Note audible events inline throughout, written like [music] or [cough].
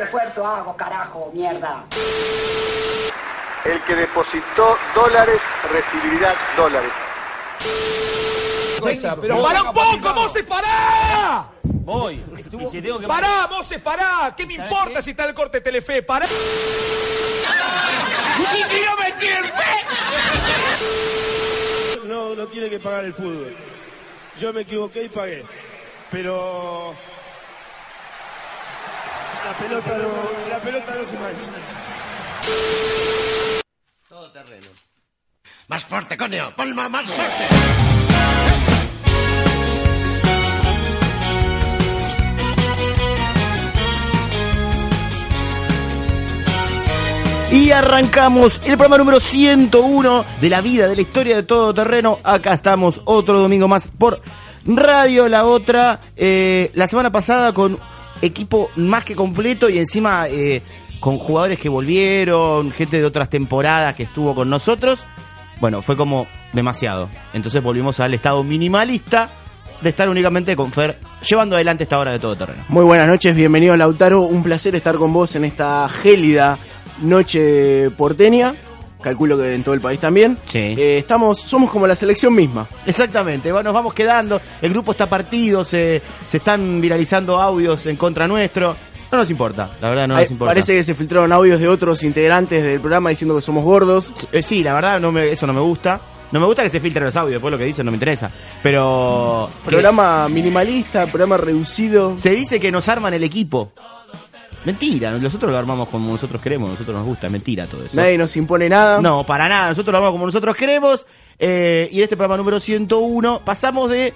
el esfuerzo hago, carajo, mierda. El que depositó dólares recibirá dólares. Pero para un poco, Moses, pará. Voy. Y si tengo que... Pará, Moses, pará. ¿Qué me ¿Sabes importa qué? si está el corte Telefe? Pará. [laughs] ¡Y si no me! No, no tiene que pagar el fútbol. Yo me equivoqué y pagué. Pero la pelota no, la pelota no se mancha. Todo terreno. Más fuerte, coño, palma más fuerte. Y arrancamos el programa número 101 de la vida, de la historia de todo terreno. Acá estamos otro domingo más por Radio La Otra. Eh, la semana pasada con equipo más que completo y encima eh, con jugadores que volvieron, gente de otras temporadas que estuvo con nosotros. Bueno, fue como demasiado. Entonces volvimos al estado minimalista de estar únicamente con Fer llevando adelante esta hora de todo terreno. Muy buenas noches, bienvenido Lautaro. Un placer estar con vos en esta gélida noche porteña. Calculo que en todo el país también. Sí. Eh, estamos, somos como la selección misma. Exactamente, nos vamos quedando, el grupo está partido, se, se están viralizando audios en contra nuestro. No nos importa, la verdad no Ay, nos importa. Parece que se filtraron audios de otros integrantes del programa diciendo que somos gordos. Eh, sí, la verdad no me, eso no me gusta. No me gusta que se filtren los audios, después lo que dicen no me interesa. Pero... Programa minimalista, programa reducido. Se dice que nos arman el equipo. Mentira, nosotros lo armamos como nosotros queremos, nosotros nos gusta, mentira todo eso. Nadie nos impone nada. No, para nada, nosotros lo armamos como nosotros queremos. eh, y en este programa número 101 pasamos de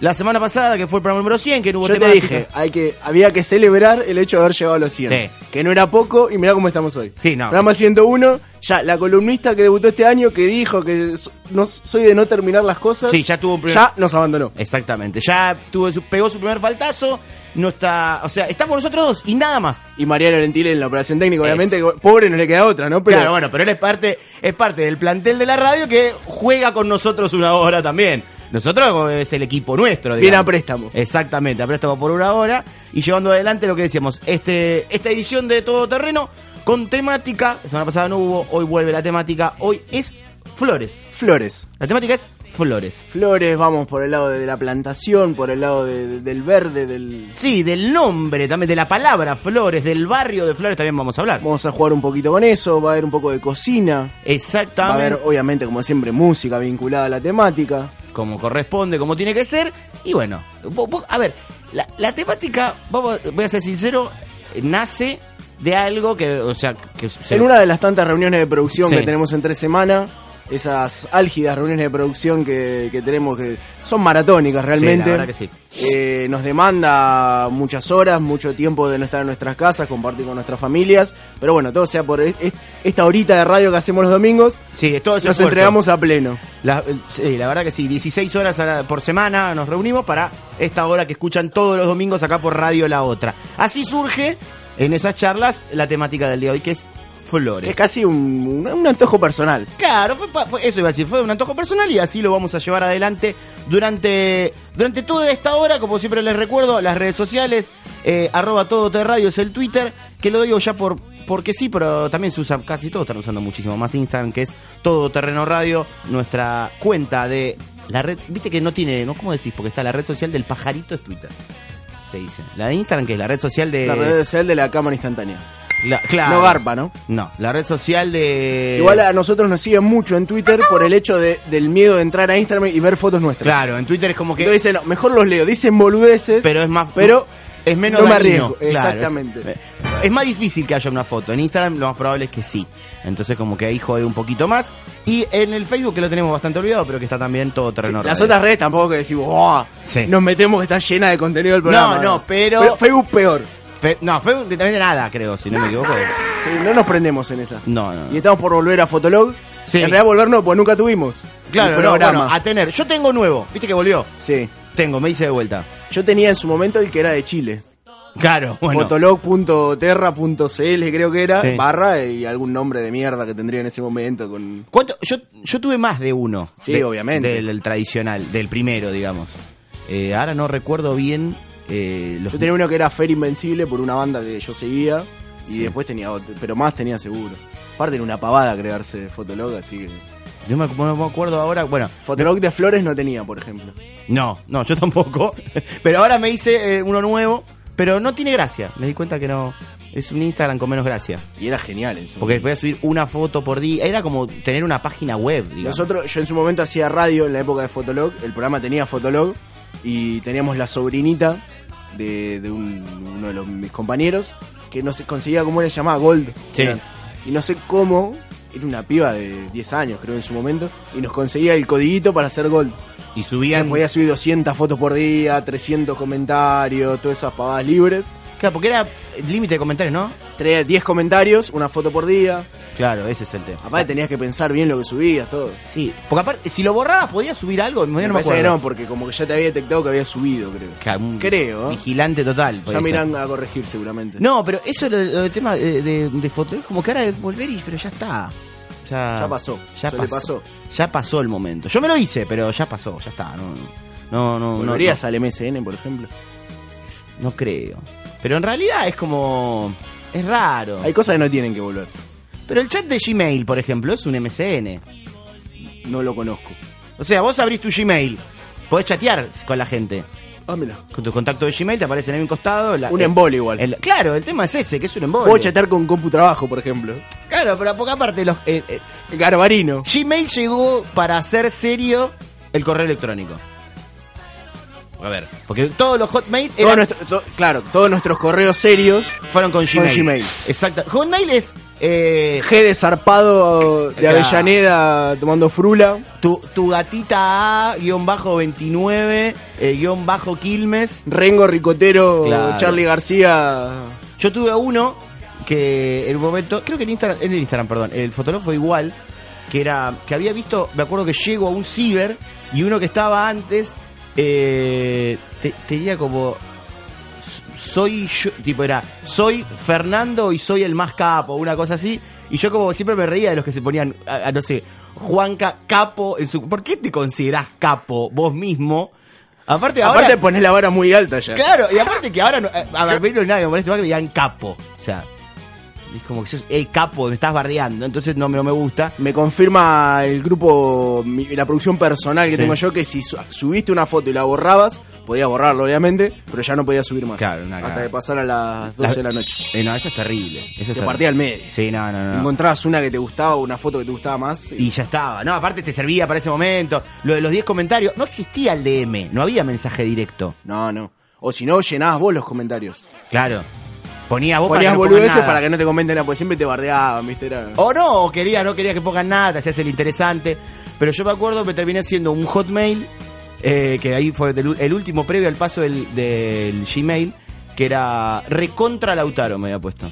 la semana pasada, que fue el programa número 100, que no hubo Yo te temática. dije, hay que, había que celebrar el hecho de haber llegado a los 100. Sí. Que no era poco y mirá cómo estamos hoy. Sí, no. Programa 101, ya la columnista que debutó este año, que dijo que so- no, soy de no terminar las cosas, Sí, ya tuvo un primer- ya nos abandonó. Exactamente, ya tuvo pegó su primer faltazo, no está, o sea, estamos nosotros dos y nada más. Y Mariano Lentile en la operación técnica, obviamente, pobre no le queda otra, ¿no? Pero claro, bueno, pero él es parte, es parte del plantel de la radio que juega con nosotros una hora también. Nosotros es el equipo nuestro, Viene digamos. a préstamo. Exactamente, a préstamo por una hora y llevando adelante lo que decíamos, este, esta edición de Todo Terreno con temática, la semana pasada no hubo, hoy vuelve la temática, hoy es flores. Flores. La temática es flores. Flores, vamos por el lado de la plantación, por el lado de- de- del verde, del... Sí, del nombre, también de la palabra Flores, del barrio de Flores también vamos a hablar. Vamos a jugar un poquito con eso, va a haber un poco de cocina, va a Exactamente. haber obviamente como siempre música vinculada a la temática. como corresponde, como tiene que ser. Y bueno, a ver, la, la temática, vamos, voy a ser sincero, nace de algo que, o sea, que se- En una de las tantas reuniones de producción Sí. que tenemos en tres semanas, esas álgidas reuniones de producción que, que tenemos que son maratónicas realmente. Sí, la verdad que sí. Eh, nos demanda muchas horas, mucho tiempo de no estar en nuestras casas, compartir con nuestras familias. Pero bueno, todo sea por e- e- esta horita de radio que hacemos los domingos, sí, todo nos esfuerzo. entregamos a pleno. La, eh, sí, la verdad que sí, 16 horas la- por semana nos reunimos para esta hora que escuchan todos los domingos acá por Radio La Otra. Así surge en esas charlas la temática del día de hoy, que es flores. Es casi un, un- antojo personal. Claro, fue, fue- eso iba a decir, fue un antojo personal y así lo vamos a llevar adelante durante, durante toda esta hora, como siempre les recuerdo, las redes sociales, eh, arroba todo radio es el Twitter, que lo digo ya por porque sí, pero también se usa, casi todos están usando muchísimo más Instagram, que es Todo Terreno Radio, nuestra cuenta de la red, viste que no tiene, ¿no? ¿Cómo decís? Porque está la red social del pajarito es Twitter, se dice. La de Instagram, que es la red social de... La red social de la cámara instantánea. La- claro. No garpa, ¿no? No, la red social de... Igual a nosotros nos siguen mucho en Twitter por el hecho de, del miedo de entrar a Instagram y ver fotos nuestras. Claro, en Twitter es como que... Entonces dicen, no, mejor los leo, dicen boludeces, pero es más pero es menos no me dañino, arriesgo. claro, Exactamente. es, es más difícil que haya una foto en Instagram lo más probable es que sí entonces como que ahí jode un poquito más y en el Facebook que lo tenemos bastante olvidado pero que está también todo terreno Las otras redes tampoco que decimos, "Oh, Sí. nos metemos que está llena de contenido del programa. No, no, pero- Facebook peor. Fe- no también de nada creo si no me equivoco Sí, no nos prendemos en esa. no no, no. Y estamos por volver a Fotolog. Sí. En realidad volver no, pues nunca tuvimos. claro no, bueno, a tener yo tengo nuevo viste que volvió Sí. tengo me hice de vuelta Yo tenía en su momento el que era de Chile. claro bueno Fotolog.terra.cl creo que era, Sí. barra y algún nombre de mierda que tendría en ese momento con... ¿Cuánto? Yo, yo tuve más de uno. Sí, De- obviamente. Del, del tradicional, del primero, digamos. Eh, ahora no recuerdo bien eh, los Yo tenía uno que era Fer Invencible por una banda que yo seguía y después tenía otro, pero más tenía seguro. Aparte era una pavada crearse Fotolog, así que... No me, no me acuerdo ahora, bueno, Fotolog de Flores no tenía, por ejemplo. no, no, yo tampoco. [laughs] pero ahora me hice eh, uno nuevo, pero no tiene gracia. Me di cuenta que no. Es un Instagram con menos gracia. Y era genial en su Porque voy a subir una foto por día. Era como tener una página web, digamos. Nosotros, yo en su momento hacía radio en la época de Fotolog, el programa tenía Fotolog y teníamos la sobrinita de, de un- uno de los, mis compañeros que no se conseguía cómo era llamada Gold. Sí. Era- Y no sé cómo, era una piba de 10 años creo en su momento, y nos conseguía el codiguito para hacer Gold. Y subían. Podía subir 200 fotos por día, 300 comentarios, todas esas pavadas libres. Claro, porque era límite de comentarios, ¿no? Traía 10 comentarios, una foto por día. Claro, ese es el tema. Aparte tenías que pensar bien lo que subías, todo. Sí, porque aparte, si lo borrabas, podías subir algo. No me, Me parece acuerdo. que no, porque como que ya te había detectado que había subido, creo. Claro, Creo, ¿eh? Vigilante total. Ya podía me ser. irán a corregir seguramente. No, pero eso lo, lo del tema de, de, de foto es como que ahora es volver y pero ya está. Ya, Ya pasó, Ya pasó. pasó. Ya pasó el momento. Yo me lo hice, pero ya pasó, ya está. No, no, no, no, ¿Volverías no, al MSN, por ejemplo? no creo. Pero en realidad es como es raro. Hay cosas que no tienen que volver. Pero el chat de Gmail, por ejemplo, es un MSN. No lo conozco. O sea, vos abrís tu Gmail, podés chatear con la gente. Ah, mira. Con tu contacto de Gmail te aparece en un costado. la- Un el- embole igual. el- claro, el tema es ese, que es un embole. Puedo chatear con Compu Trabajo, por ejemplo. Claro, pero porque aparte los, el- el- Garbarino. Gmail llegó para hacer serio el correo electrónico. A ver, porque todos los Hotmail Todo eran- nuestro- to- claro, todos nuestros correos serios. fueron con Gmail. Gmail. Exacto. Hotmail es eh, G de zarpado de Claro. Avellaneda tomando frula. tu, tu gatita A-29, eh, guion bajo Quilmes. Rengo Ricotero, Claro. Charlie García. Yo tuve uno que en un momento, creo que en Instagram, en el Instagram, perdón, el fotógrafo fue igual, que era, que había visto, me acuerdo que llego a un ciber y uno que estaba antes, eh, te, tenía como, soy yo, tipo era, soy Fernando y soy el más capo, una cosa así, y yo como siempre me reía de los que se ponían, a, a, no sé, Juanca Capo en su, ¿por qué te considerás capo vos mismo? Aparte, ahora, Aparte pones la vara muy alta ya. Claro, y aparte que ahora, no, eh, a ver, menos nadie me molesta más que me digan capo. O sea, es como que sos el capo, me estás bardeando, entonces no, me- no me gusta. Me confirma el grupo, mi- la producción personal que Sí. tengo yo, que si su- subiste una foto y la borrabas, podía borrarlo obviamente, pero ya no podía subir más. Claro, una Hasta que pasara las 12 de la noche. Eh, no, eso es terrible. Eso Te partía al medio. Sí, no, no, no. Encontrabas una que te gustaba, una foto que te gustaba más. y- Y ya estaba. No, aparte te servía para ese momento. Lo de los 10 comentarios. No existía el DM, no había mensaje directo. No, no. O si no, llenabas vos los comentarios. Claro. Ponía vos Ponías para que no nada. para que no te comenten nada, porque siempre te bardeaban, viste. Era... O no, o quería, no quería que pongan nada, te hacías el interesante. Pero yo me acuerdo que terminé haciendo un hotmail, eh, que ahí fue del- el último previo al paso del, del Gmail, que era recontra Lautaro, me había puesto.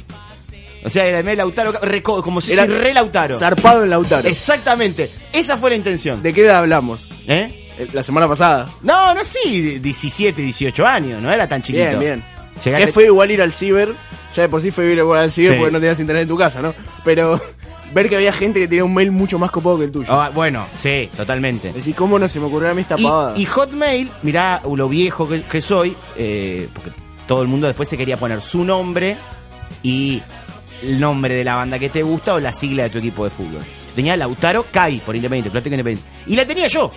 O sea, era el Lautaro, reco- como si Era fuera re Lautaro. Zarpado en Lautaro. Exactamente, esa fue la intención. ¿De qué edad hablamos? ¿Eh? Eh, La semana pasada. No, no, sí, 17, 18 años, no era tan chiquito. Bien, bien. Llegaste- Que fue igual ir al ciber. Ya de por sí fue igual al ciber Sí. porque no tenías internet en tu casa, ¿no? Pero [laughs] ver que había gente que tenía un mail mucho más copado que el tuyo. Ah, bueno, sí, totalmente. Decís, ¿cómo no se me ocurrió a mí esta pavada? Y, y Hotmail, mirá lo viejo que, que soy, eh, porque todo el mundo después se quería poner su nombre y el nombre de la banda que te gusta o la sigla de tu equipo de fútbol. Tenía Lautaro Kai por Independiente, Plástico Independiente. Y la tenía yo.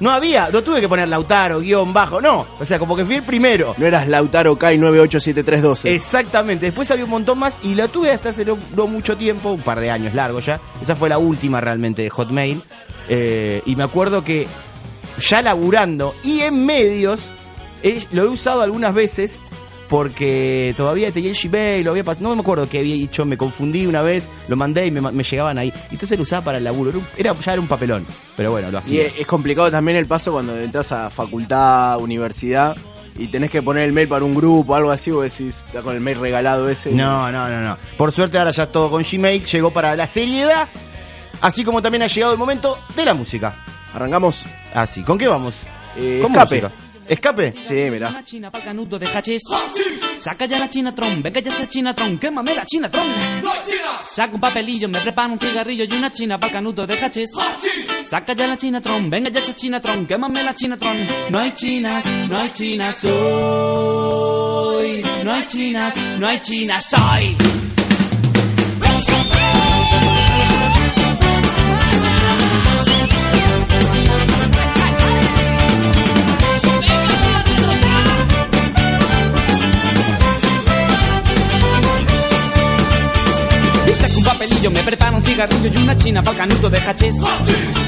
No había, no tuve que poner Lautaro, guion bajo, no. O sea, como que fui el primero. No eras Lautaro Kai 987312. Exactamente, después había un montón más y la tuve hasta hace no, no mucho tiempo, un par de años largo ya. Esa fue la última realmente de Hotmail. Eh, y me acuerdo que ya laburando y en medios, eh, lo he usado algunas veces porque todavía tenía el Gmail, lo había no me acuerdo qué había hecho, me confundí una vez, lo mandé y me, llegaban ahí. Y entonces lo usaba para el laburo, era, ya era un papelón, pero bueno, lo Y hacía. es es complicado también el paso cuando entras a facultad, universidad y tenés que poner el mail para un grupo o algo así, o decís, está con el mail regalado ese. No, no, no, no. Por suerte ahora ya todo con Gmail, llegó para la seriedad, así como también ha llegado el momento de la música. ¿Arrancamos? Así, ¿con qué vamos? Eh, ¿Con escape. música? ¿Escape? Sí, mirá. Una china pa'l canuto de hachís. Saca ya la chinatron, venga ya esa chinatron, quémame la chinatron. Saca un papelillo, me preparo un cigarrillo y una china pa'l canuto de hachís. Saca ya la chinatron, venga ya esa chinatron, quémame la chinatron. No hay chinas, no hay chinas. Oh. no hay chinas, no hay chinas, soy. Papelillo, china de.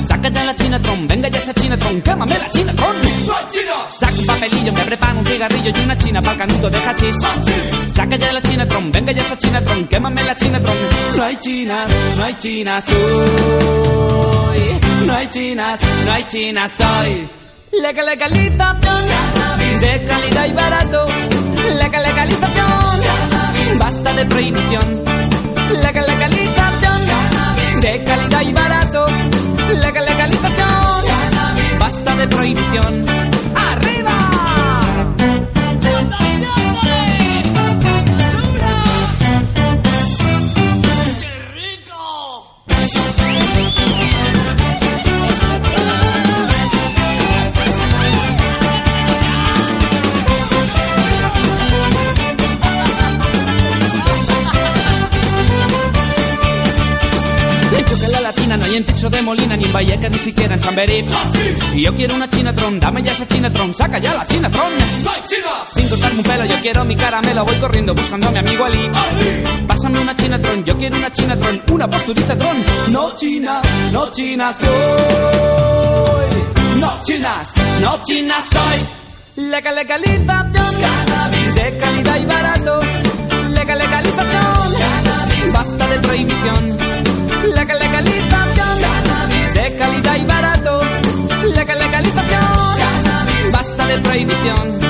Saca ya la chinatron, venga ya esa chinatron, quémame la chinatron. Saca un papelillo, me un cigarrillo y una china de. Saca ya la chinatron, venga ya esa chinatron, quémame la chinatron. No hay chinas, no hay chinas, uy. No hay chinas, no hay chinas, soy. Legal legalización de calidad y barato. Legal legalización, basta de prohibición. Legal legalización de calidad y barato. Legal legalización, basta de prohibición. Hay en Tiso de Molina, ni en Vallecas, ni siquiera en Chamberí. Y yo quiero una chinatron, dame ya esa chinatron, saca ya la chinatron. Sin cortarme un pelo, yo quiero mi caramelo, voy corriendo buscando a mi amigo Ali. Pásame una chinatron, yo quiero una chinatron, una posturita tron. No chinas, no chinas soy. No chinas, no chinas soy. Legal legalización, cannabis de calidad y barato. Legal legalización, cannabis basta de prohibición. Legal legalización, cannabis basta de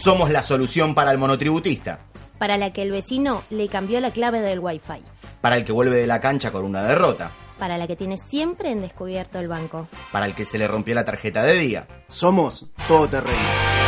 Somos la solución para el monotributista, para la que el vecino le cambió la clave del wifi, para el que vuelve de la cancha con una derrota, para la que tiene siempre en descubierto el banco. para el que se le rompió la tarjeta de día. Somos todoterreno.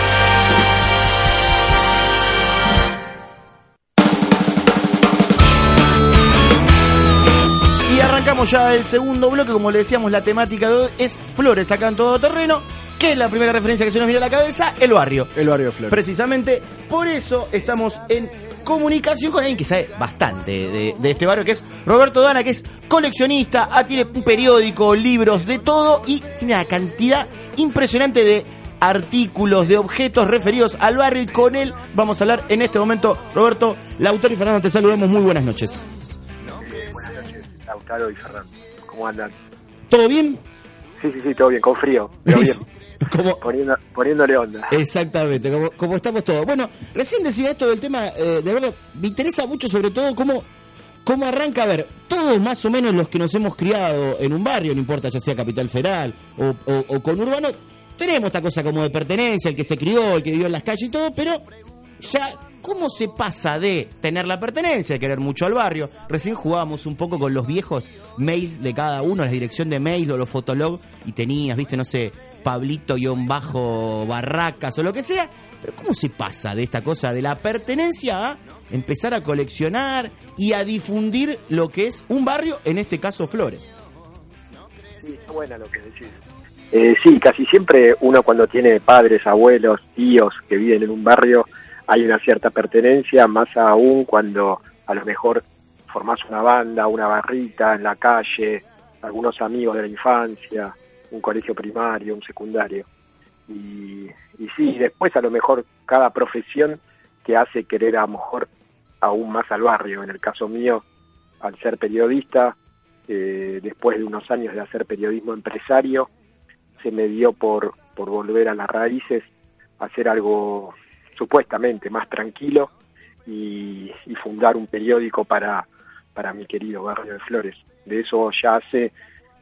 Arrancamos ya el segundo bloque, como le decíamos, la temática de hoy es flores acá en todo terreno, que es la primera referencia que se nos viene a la cabeza, el barrio. El barrio de Flores. Precisamente por eso estamos en comunicación con alguien que sabe bastante de, de este barrio, que es Roberto Dana, que es coleccionista, ah, tiene un periódico, libros, de todo, y tiene una cantidad impresionante de artículos, de objetos referidos al barrio, y con él vamos a hablar en este momento. Roberto, Lautaro y Fernando, te saludamos, muy buenas noches. Gonzalo y Fernando. ¿Cómo andan? ¿Todo bien? Sí, sí, sí, todo bien, con frío, pero bien. [laughs] Como- Poniendo, poniéndole onda. Exactamente, como, como estamos todos. Bueno, recién decía esto del tema, eh, de verdad, me interesa mucho sobre todo cómo, cómo arranca, a ver, todos más o menos los que nos hemos criado en un barrio, no importa ya sea Capital Federal o, o, o con Urbano, tenemos esta cosa como de pertenencia, el que se crió, el que vivió en las calles y todo, pero ya, ¿cómo se pasa de tener la pertenencia, de querer mucho al barrio? Recién jugábamos un poco con los viejos mails de cada uno, la dirección de mail o los fotolog, y tenías, viste, no sé, Pablito-Bajo Barracas o lo que sea. Pero ¿cómo se pasa de esta cosa de la pertenencia a empezar a coleccionar y a difundir lo que es un barrio, en este caso Flores? Sí, está buena lo que decís. Eh, sí, casi siempre uno cuando tiene padres, abuelos, tíos que viven en un barrio, hay una cierta pertenencia, más aún cuando a lo mejor formás una banda, una barrita en la calle, algunos amigos de la infancia, un colegio primario, un secundario. Y, y sí, después a lo mejor cada profesión te hace querer a lo mejor aún más al barrio. En el caso mío, al ser periodista, eh, después de unos años de hacer periodismo empresario, se me dio por, por volver a las raíces, hacer algo supuestamente más tranquilo y, fundar un periódico para, para mi querido barrio de Flores. De eso ya hace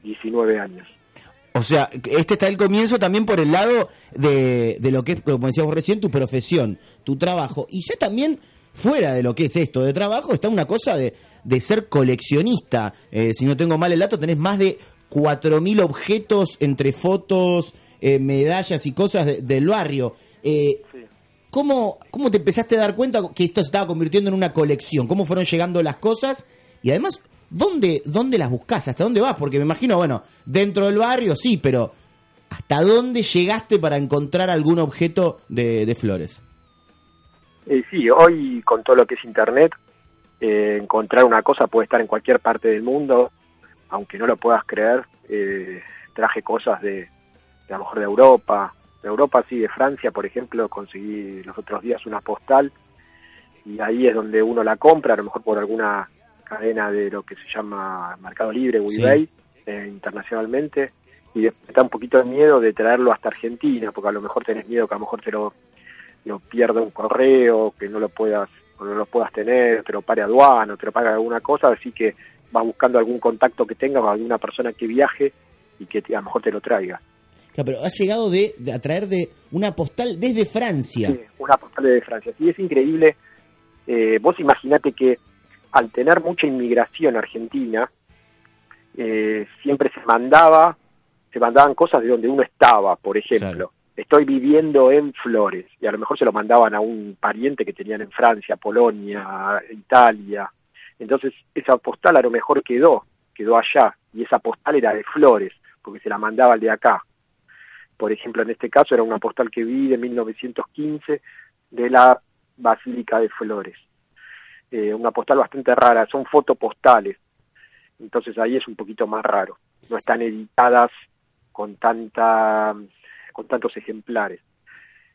19 años. O sea, este está el comienzo también por el lado de, de lo que es, como decíamos recién, tu profesión, tu trabajo. Y ya también, fuera de lo que es esto de trabajo, está una cosa de, de ser coleccionista. Eh, si no tengo mal el dato, tenés más de 4.000 objetos entre fotos, eh, medallas y cosas de- del barrio. Eh, ¿cómo, ¿Cómo te empezaste a dar cuenta que esto se estaba convirtiendo en una colección? ¿Cómo fueron llegando las cosas? Y además, ¿dónde, dónde las buscas? ¿Hasta dónde vas? Porque me imagino, bueno, dentro del barrio sí, pero ¿hasta dónde llegaste para encontrar algún objeto de, de flores? Eh, sí, hoy con todo lo que es Internet, eh, encontrar una cosa puede estar en cualquier parte del mundo, aunque no lo puedas creer. eh, traje cosas de, de a lo mejor de Europa, de Europa sí, de Francia, por ejemplo, conseguí los otros días una postal y ahí es donde uno la compra, a lo mejor por alguna cadena de lo que se llama Mercado Libre o Sí. eh, internacionalmente y está un poquito de miedo de traerlo hasta Argentina, porque a lo mejor tenés miedo que a lo mejor te lo, lo pierda un correo, que no lo puedas o no lo puedas tener, te lo pare aduana, te lo paga alguna cosa, así que vas buscando algún contacto que tengas o alguna persona que viaje y que a lo mejor te lo traiga. Claro, pero has llegado de, de a traer de una postal desde Francia. Sí, una postal de Francia. Sí, es increíble. Eh, vos imaginate que al tener mucha inmigración argentina, eh, siempre se mandaba, se mandaban cosas de donde uno estaba, por ejemplo. Estoy viviendo en Flores, y a lo mejor se lo mandaban a un pariente que tenían en Francia, Polonia, Italia. Entonces, esa postal a lo mejor quedó, quedó allá, y esa postal era de Flores, porque se la mandaba al de acá. Por ejemplo, en este caso era una postal que vi de 1915 de la Basílica de Flores. Eh, una postal bastante rara, son fotopostales. Entonces ahí es un poquito más raro. No están editadas con tanta con tantos ejemplares.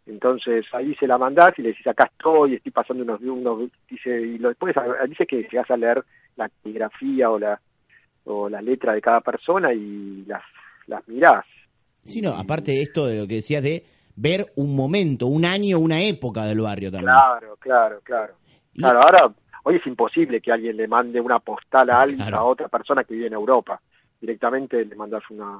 Entonces ahí se la mandás y le decís acá estoy, estoy pasando unos unos dice y lo después dice que llegas a leer la caligrafía o la o la letra de cada persona y las las mirás. Sí, no, aparte esto de lo que decías de ver un momento, un año, una época del barrio también. Claro, claro, claro. Claro, ahora hoy es imposible que alguien le mande una postal a alguien, a otra persona que vive en Europa. Directamente le mandas una,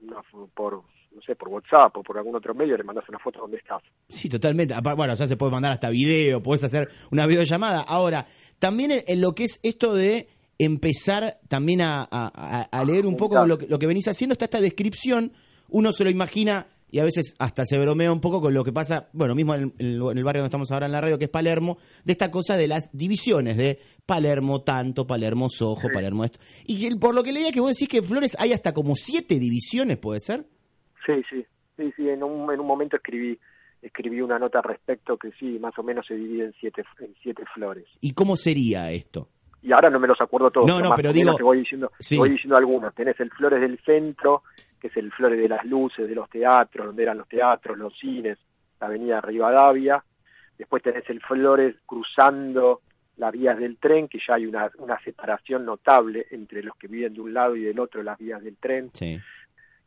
una por no sé, por WhatsApp o por algún otro medio le mandas una foto donde estás. Sí, totalmente. Bueno, ya se puede mandar hasta video, puedes hacer una videollamada. Ahora, también en, lo que es esto de empezar también a, a- a- a leer un poco lo que, lo que venís haciendo, está esta descripción, uno se lo imagina y a veces hasta se bromea un poco con lo que pasa, bueno, mismo en el, en el barrio donde estamos ahora en la radio, que es Palermo, de esta cosa de las divisiones, de Palermo tanto, Palermo Sojo, Palermo esto. Y que, por lo que leía que vos decís que en Flores hay hasta como siete divisiones, ¿puede ser? Sí, sí, sí, sí, en un, en un momento escribí escribí una nota al respecto que sí, más o menos se divide en siete, en siete flores. ¿Y cómo sería esto? Y ahora no me los acuerdo todos. No, no, más pero digo- Te voy diciendo, te voy diciendo algunos. Tenés el Flores del Centro, que es el Flores de las Luces, de los teatros, donde eran los teatros, los cines, la avenida Rivadavia. Después tenés el Flores cruzando las vías del tren, que ya hay una, una separación notable entre los que viven de un lado y del otro las vías del tren. Sí.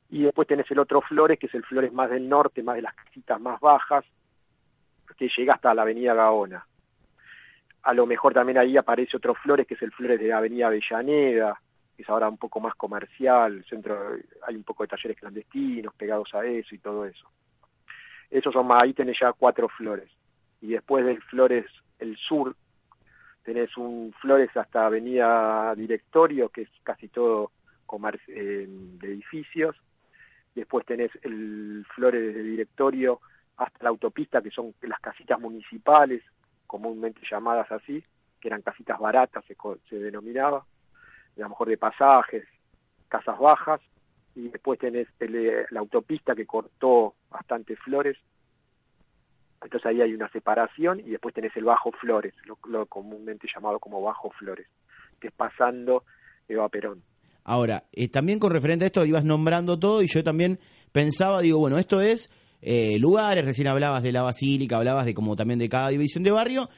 Y después tenés el otro Flores, que es el Flores más del norte, más de las casitas más bajas, que llega hasta la avenida Gaona. A lo mejor también ahí aparece otro Flores, que es el Flores de la avenida Avellaneda, es ahora un poco más comercial, centro, hay un poco de talleres clandestinos pegados a eso y todo eso. Esos son más, ahí tenés ya cuatro Flores. Y después del Flores, el sur, tenés un Flores hasta avenida Directorio, que es casi todo eh, de edificios. Después tenés el Flores desde Directorio hasta la autopista, que son las casitas municipales, comúnmente llamadas así, que eran casitas baratas, se, se denominaba, a lo mejor de pasajes, casas bajas, y después tenés el, eh, la autopista que cortó bastante Flores, entonces ahí hay una separación, y después tenés el Bajo Flores, lo, comúnmente llamado como Bajo Flores, que es pasando Eva Perón. Ahora, eh, también con referente a esto ibas nombrando todo y yo también pensaba, digo, bueno, esto es eh, lugares, recién hablabas de la basílica, hablabas de como también de cada división de barrio.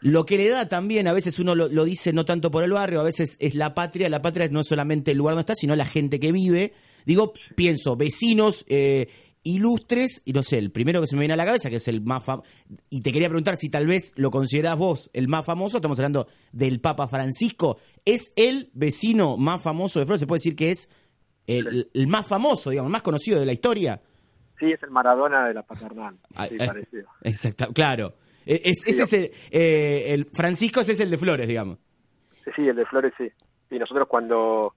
Lo que le da también, a veces uno lo, lo dice no tanto por el barrio, a veces es la patria, la patria no es solamente el lugar donde está, sino la gente que vive. Digo, pienso, vecinos eh, ilustres, y no sé, el primero que se me viene a la cabeza, que es el más famoso, y te quería preguntar si tal vez lo considerás vos el más famoso, estamos hablando del Papa Francisco, ¿es el vecino más famoso de Flores? ¿Se puede decir que es el, el más famoso, digamos, el más conocido de la historia? Sí, es el Maradona de la paternal, Ah, sí, eh, parecido. Exacto, claro. Eh, Es, ese es el, eh, el Francisco ese es el de Flores, digamos. Sí, sí, el de Flores sí. Y nosotros cuando,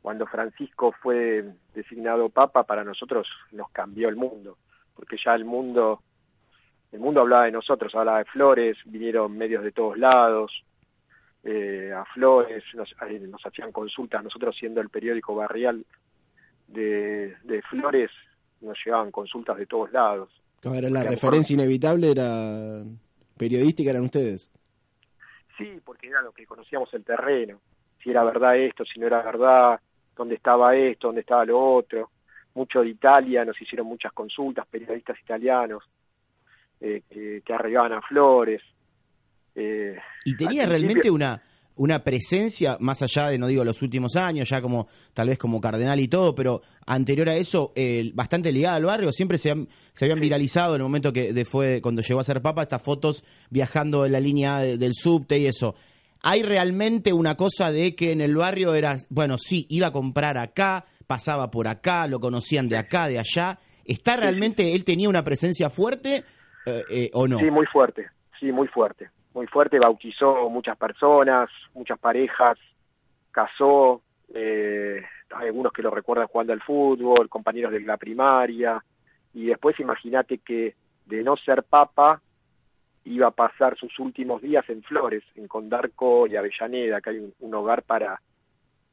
cuando Francisco fue designado papa, para nosotros nos cambió el mundo, porque ya el mundo, el mundo hablaba de nosotros, hablaba de Flores, vinieron medios de todos lados, eh, a Flores, nos, nos hacían consultas, nosotros siendo el periódico barrial de, de Flores, nos llegaban consultas de todos lados. La referencia inevitable era periodística, eran ustedes. Sí, porque era lo que conocíamos el terreno, si era verdad esto, si no era verdad, dónde estaba esto, dónde estaba lo otro. Mucho de Italia, nos hicieron muchas consultas, periodistas italianos eh, que, que arribaban a Flores. Eh, Y tenía al realmente una, una presencia, más allá de, no digo los últimos años, ya como tal vez como cardenal y todo, pero anterior a eso, eh, bastante ligada al barrio, siempre se, han- se habían viralizado en el momento que de- fue cuando llegó a ser papa estas fotos viajando en la línea de- del subte y eso. Hay realmente una cosa de que en el barrio era, bueno, sí, iba a comprar acá, pasaba por acá, lo conocían de acá, de allá. ¿Está realmente, él tenía una presencia fuerte eh, eh, o no? Sí, muy fuerte, sí, muy fuerte. Muy fuerte, bautizó muchas personas, muchas parejas, casó, eh, hay algunos que lo recuerdan jugando al fútbol, compañeros de la primaria, y después imagínate que de no ser papa, iba a pasar sus últimos días en Flores, en Condarco y Avellaneda, que hay un, un hogar para,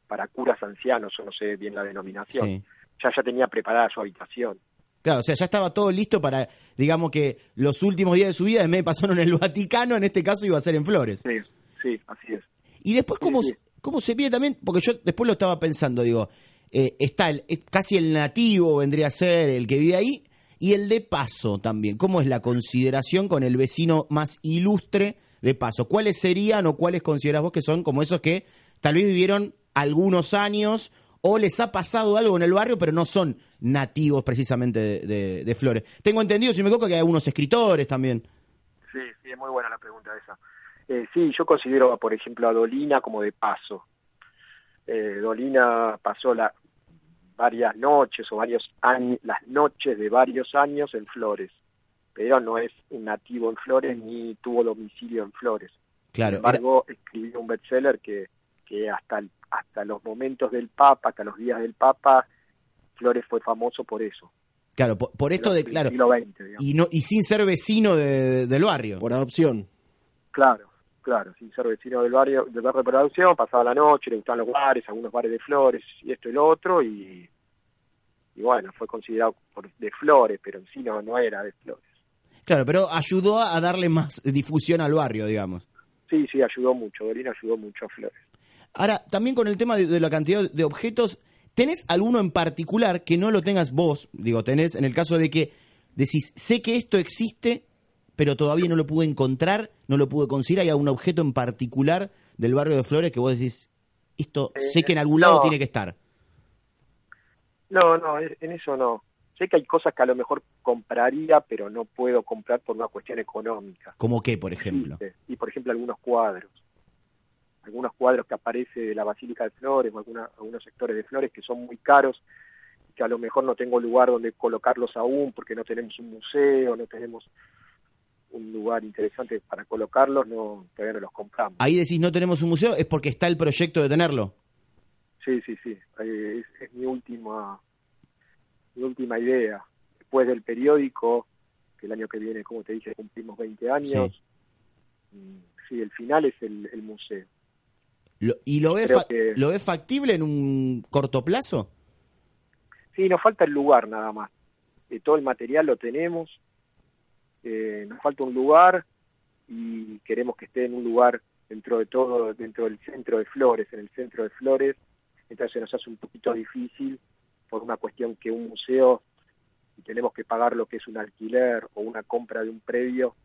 para curas ancianos, o no sé bien la denominación. Sí. Ya ya tenía preparada su habitación. Claro, o sea, ya estaba todo listo para, digamos que los últimos días de su vida, en vez de pasaron en el Vaticano, en este caso iba a ser en Flores. Sí, sí, así es. Y después, ¿cómo, se- cómo se pide también? Porque yo después lo estaba pensando, digo, eh, está el, casi el nativo vendría a ser el que vive ahí, y el de paso también. ¿Cómo es la consideración con el vecino más ilustre de paso? ¿Cuáles serían o cuáles consideras vos que son como esos que tal vez vivieron algunos años o les ha pasado algo en el barrio, pero no son nativos precisamente de, de- de Flores? Tengo entendido, si me equivoco, que hay algunos escritores también. Sí, sí, es muy buena la pregunta esa. Eh, sí, yo considero, por ejemplo, a Dolina como de paso. Eh, Dolina pasó la, varias noches o varios años, las noches de varios años en Flores, pero no es un nativo en Flores ni tuvo domicilio en Flores. Claro, Sin embargo, escribió un bestseller que, que hasta, el- hasta los momentos del Papa, hasta los días del Papa, Flores fue famoso por eso. Claro, por, por esto de, claro, siglo XX, digamos. y no y sin ser vecino de- del barrio. Por adopción. Claro, claro, sin ser vecino del barrio, del barrio de producción, pasaba la noche, le gustaban los bares, algunos bares de flores y esto y lo otro, y, y bueno, fue considerado por, de flores, pero en sí no, no era de flores. Claro, pero ayudó a darle más difusión al barrio, digamos. Sí, sí, ayudó mucho, Dolina ayudó mucho a Flores. Ahora, también con el tema de, de la cantidad de objetos, ¿tenés alguno en particular que no lo tengas vos? Digo, tenés en el caso de que decís, sé que esto existe, pero todavía no lo pude encontrar, no lo pude conseguir. ¿Hay algún objeto en particular del barrio de Flores que vos decís, esto sé que en algún lado tiene que estar? No, no, en eso no. Sé que hay cosas que a lo mejor compraría, pero no puedo comprar por una cuestión económica. ¿Como qué, por ejemplo? Y por ejemplo algunos cuadros. Algunos cuadros que aparece de la Basílica de Flores o alguna- algunos sectores de Flores que son muy caros, que a lo mejor no tengo lugar donde colocarlos aún porque no tenemos un museo, no tenemos un lugar interesante para colocarlos, no todavía no los compramos. Ahí decís, no tenemos un museo, es porque está el proyecto de tenerlo. Sí, sí, sí. Es, es mi última mi última idea. Después del periódico, que el año que viene, como te dije, cumplimos 20 años. mm, Sí, el final es el, el museo. Lo- ¿Y lo que- lo ves factible en un corto plazo? Sí, nos falta el lugar nada más. Eh, todo el material lo tenemos. Eh, nos falta un lugar y queremos que esté en un lugar dentro de todo, dentro del centro de Flores, en el centro de Flores. Entonces nos hace un poquito difícil por una cuestión que un museo, y tenemos que pagar lo que es un alquiler o una compra de un predio,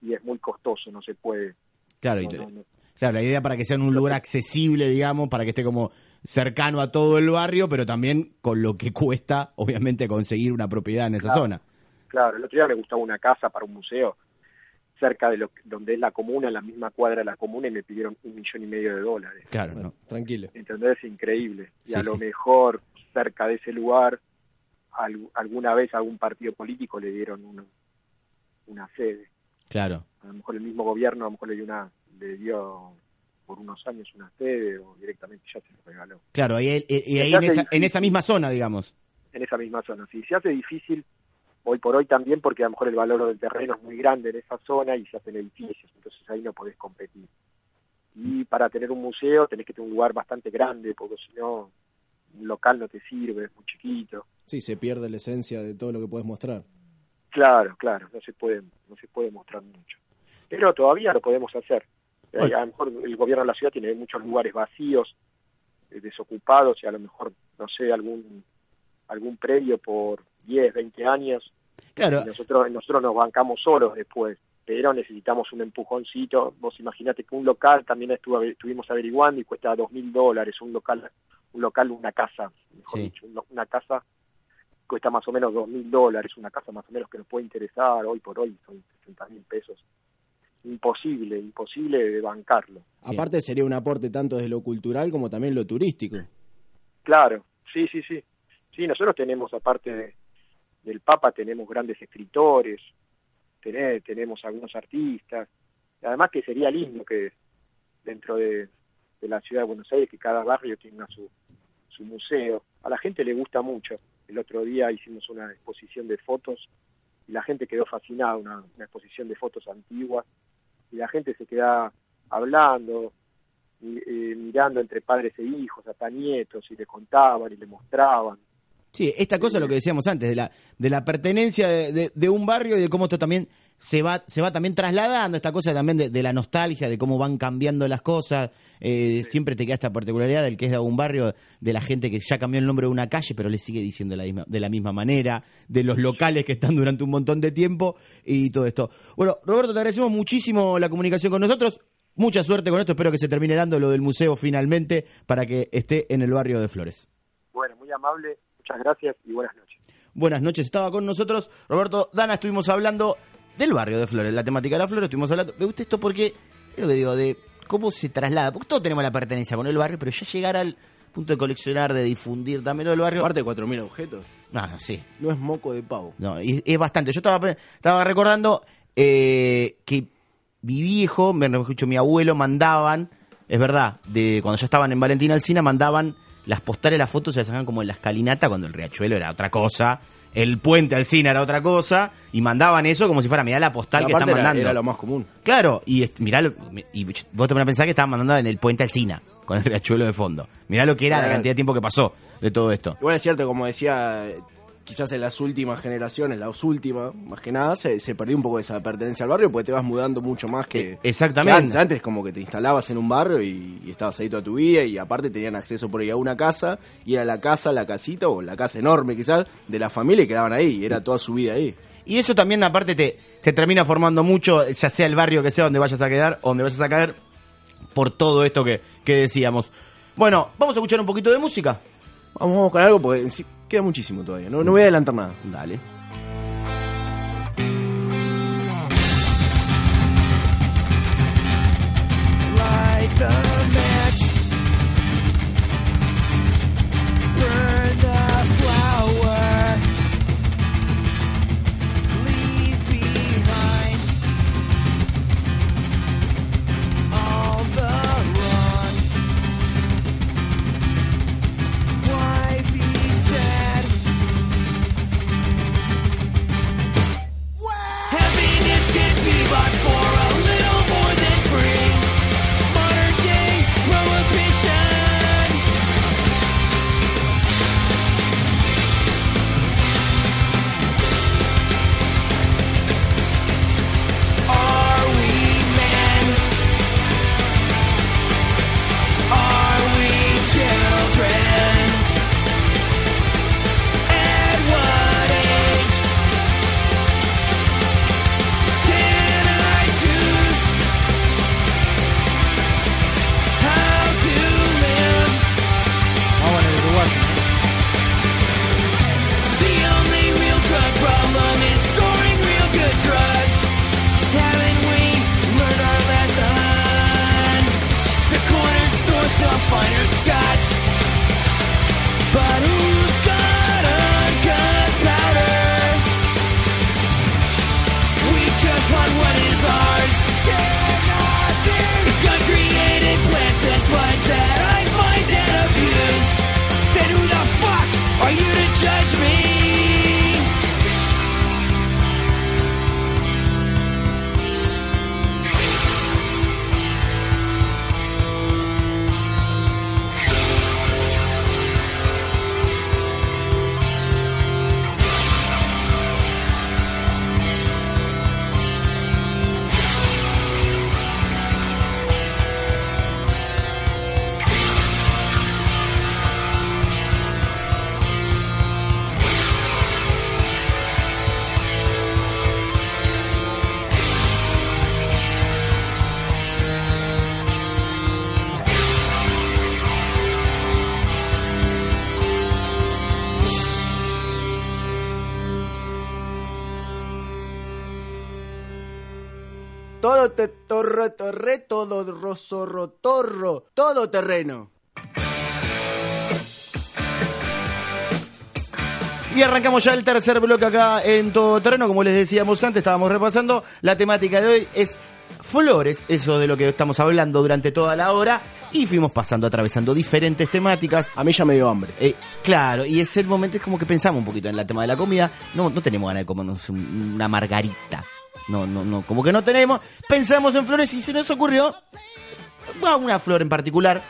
y es muy costoso, no se puede. Claro, y No, te- no, no. Claro, la idea para que sea en un lugar accesible, digamos, para que esté como cercano a todo el barrio, pero también con lo que [laughs] cuesta, obviamente, conseguir una propiedad en esa Claro. zona. Claro, el otro día me gustaba una casa para un museo cerca de lo donde es la comuna, en la misma cuadra de la comuna, y me pidieron un millón y medio de dólares. Claro, ¿no? Tranquilo. ¿Entendés? Es increíble. Y Sí, a lo sí. mejor cerca de ese lugar, al- alguna vez a algún partido político le dieron una, una sede. Claro. A lo mejor el mismo gobierno a lo mejor le dio, una, le dio por unos años una sede o directamente ya se lo regaló. Claro, ahí, eh, y ahí en esa, en esa misma zona, digamos. en esa misma zona. Sí, se hace difícil hoy por hoy también porque a lo mejor el valor del terreno es muy grande en esa zona y se hacen edificios, entonces ahí no podés competir. Y para tener un museo tenés que tener un lugar bastante grande, porque si no, un local no te sirve, es muy chiquito. Sí, se pierde la esencia de todo lo que puedes mostrar. Claro, claro, no se puede, no se puede mostrar mucho. Pero todavía lo podemos hacer. Eh, Bueno. A lo mejor el gobierno de la ciudad tiene muchos lugares vacíos, eh, desocupados, y a lo mejor, no sé, algún algún predio por 10, 20 años. Claro. Nosotros, nosotros nos bancamos solos después, pero necesitamos un empujoncito. Vos imaginate que un local también estuvo, estuvimos averiguando y cuesta dos mil dólares, un local, un local, una casa, mejor Sí. dicho, una casa cuesta más o menos dos mil dólares, una casa más o menos que nos puede interesar hoy por hoy, son 60 mil pesos. Imposible, imposible de bancarlo. Aparte sería un aporte tanto desde lo cultural como también lo turístico. Claro, sí, sí, sí. Sí, nosotros tenemos, aparte de- del Papa, tenemos grandes escritores, tené- tenemos algunos artistas. Además que sería lindo que dentro de, de la ciudad de Buenos Aires, que cada barrio tenga su, su museo. A la gente le gusta mucho. El otro día hicimos una exposición de fotos y la gente quedó fascinada, una, una exposición de fotos antiguas, y la gente se queda hablando, mi- eh, mirando entre padres e hijos, hasta nietos, y le contaban y le mostraban. Sí, esta cosa lo que decíamos antes, de la, de la pertenencia de, de- de un barrio y de cómo esto también se va, se va también trasladando, esta cosa también de, de la nostalgia, de cómo van cambiando las cosas. Eh, Siempre te queda esta particularidad del que es de algún barrio, de la gente que ya cambió el nombre de una calle, pero le sigue diciendo de la misma, de la misma manera, de los locales que están durante un montón de tiempo y todo esto. Bueno, Roberto, te agradecemos muchísimo la comunicación con nosotros. Mucha suerte con esto, espero que se termine dando lo del museo finalmente para que esté en el barrio de Flores. Bueno, muy amable, muchas gracias y buenas noches. Buenas noches, estaba con nosotros Roberto Dana, estuvimos hablando del barrio de Flores, la temática de la Flores, estuvimos hablando, me gusta esto porque, es lo que digo, de cómo se traslada, porque todos tenemos la pertenencia con el barrio, pero ya llegar al punto de coleccionar, de difundir también lo del barrio, Aparte de 4.000 objetos, no, no, sí, no es moco de pavo. no, y es bastante, yo estaba, estaba recordando eh, que mi viejo, me dicho, mi abuelo mandaban, es verdad, de cuando ya estaban en Valentina Alcina, mandaban las postales, las fotos se las sacaban como en la escalinata cuando el riachuelo era otra cosa, el puente Alcina era otra cosa, y mandaban eso como si fuera, mirá la postal Pero que están era, mandando. era lo más común. Claro, y mirá, lo- y vos te pones a pensar que estaban mandando en el puente Alcina, con el riachuelo de fondo. Mirá lo que era la Claro. cantidad de tiempo que pasó de todo esto. Igual es cierto, como decía, quizás en las últimas generaciones, las últimas, más que nada, se, se perdió un poco esa pertenencia al barrio porque te vas mudando mucho más que... E- exactamente. que antes, antes como que te instalabas en un barrio y, y estabas ahí toda tu vida y aparte tenían acceso por ahí a una casa y era la casa, la casita o la casa enorme quizás de la familia y quedaban ahí, y era toda su vida ahí. Y eso también, aparte, te, te termina formando mucho, ya sea el barrio que sea donde vayas a quedar, o donde vayas a caer, por todo esto que, que decíamos. Bueno, vamos a escuchar un poquito de música. Vamos, vamos con algo porque queda muchísimo todavía. No, no voy a adelantar nada. Dale. Light the Y arrancamos ya el tercer bloque acá en Todo Terreno. Como les decíamos antes, estábamos repasando. La temática de hoy es flores, eso de lo que estamos hablando durante toda la hora. Y fuimos pasando, atravesando diferentes temáticas. A mí ya me dio hambre. Eh, claro, y es el momento, es como que pensamos un poquito en el tema de la comida. No, no tenemos ganas de comernos un- una margarita. No, no, no, como que no tenemos. Pensamos en flores y se nos ocurrió bueno, una flor en particular.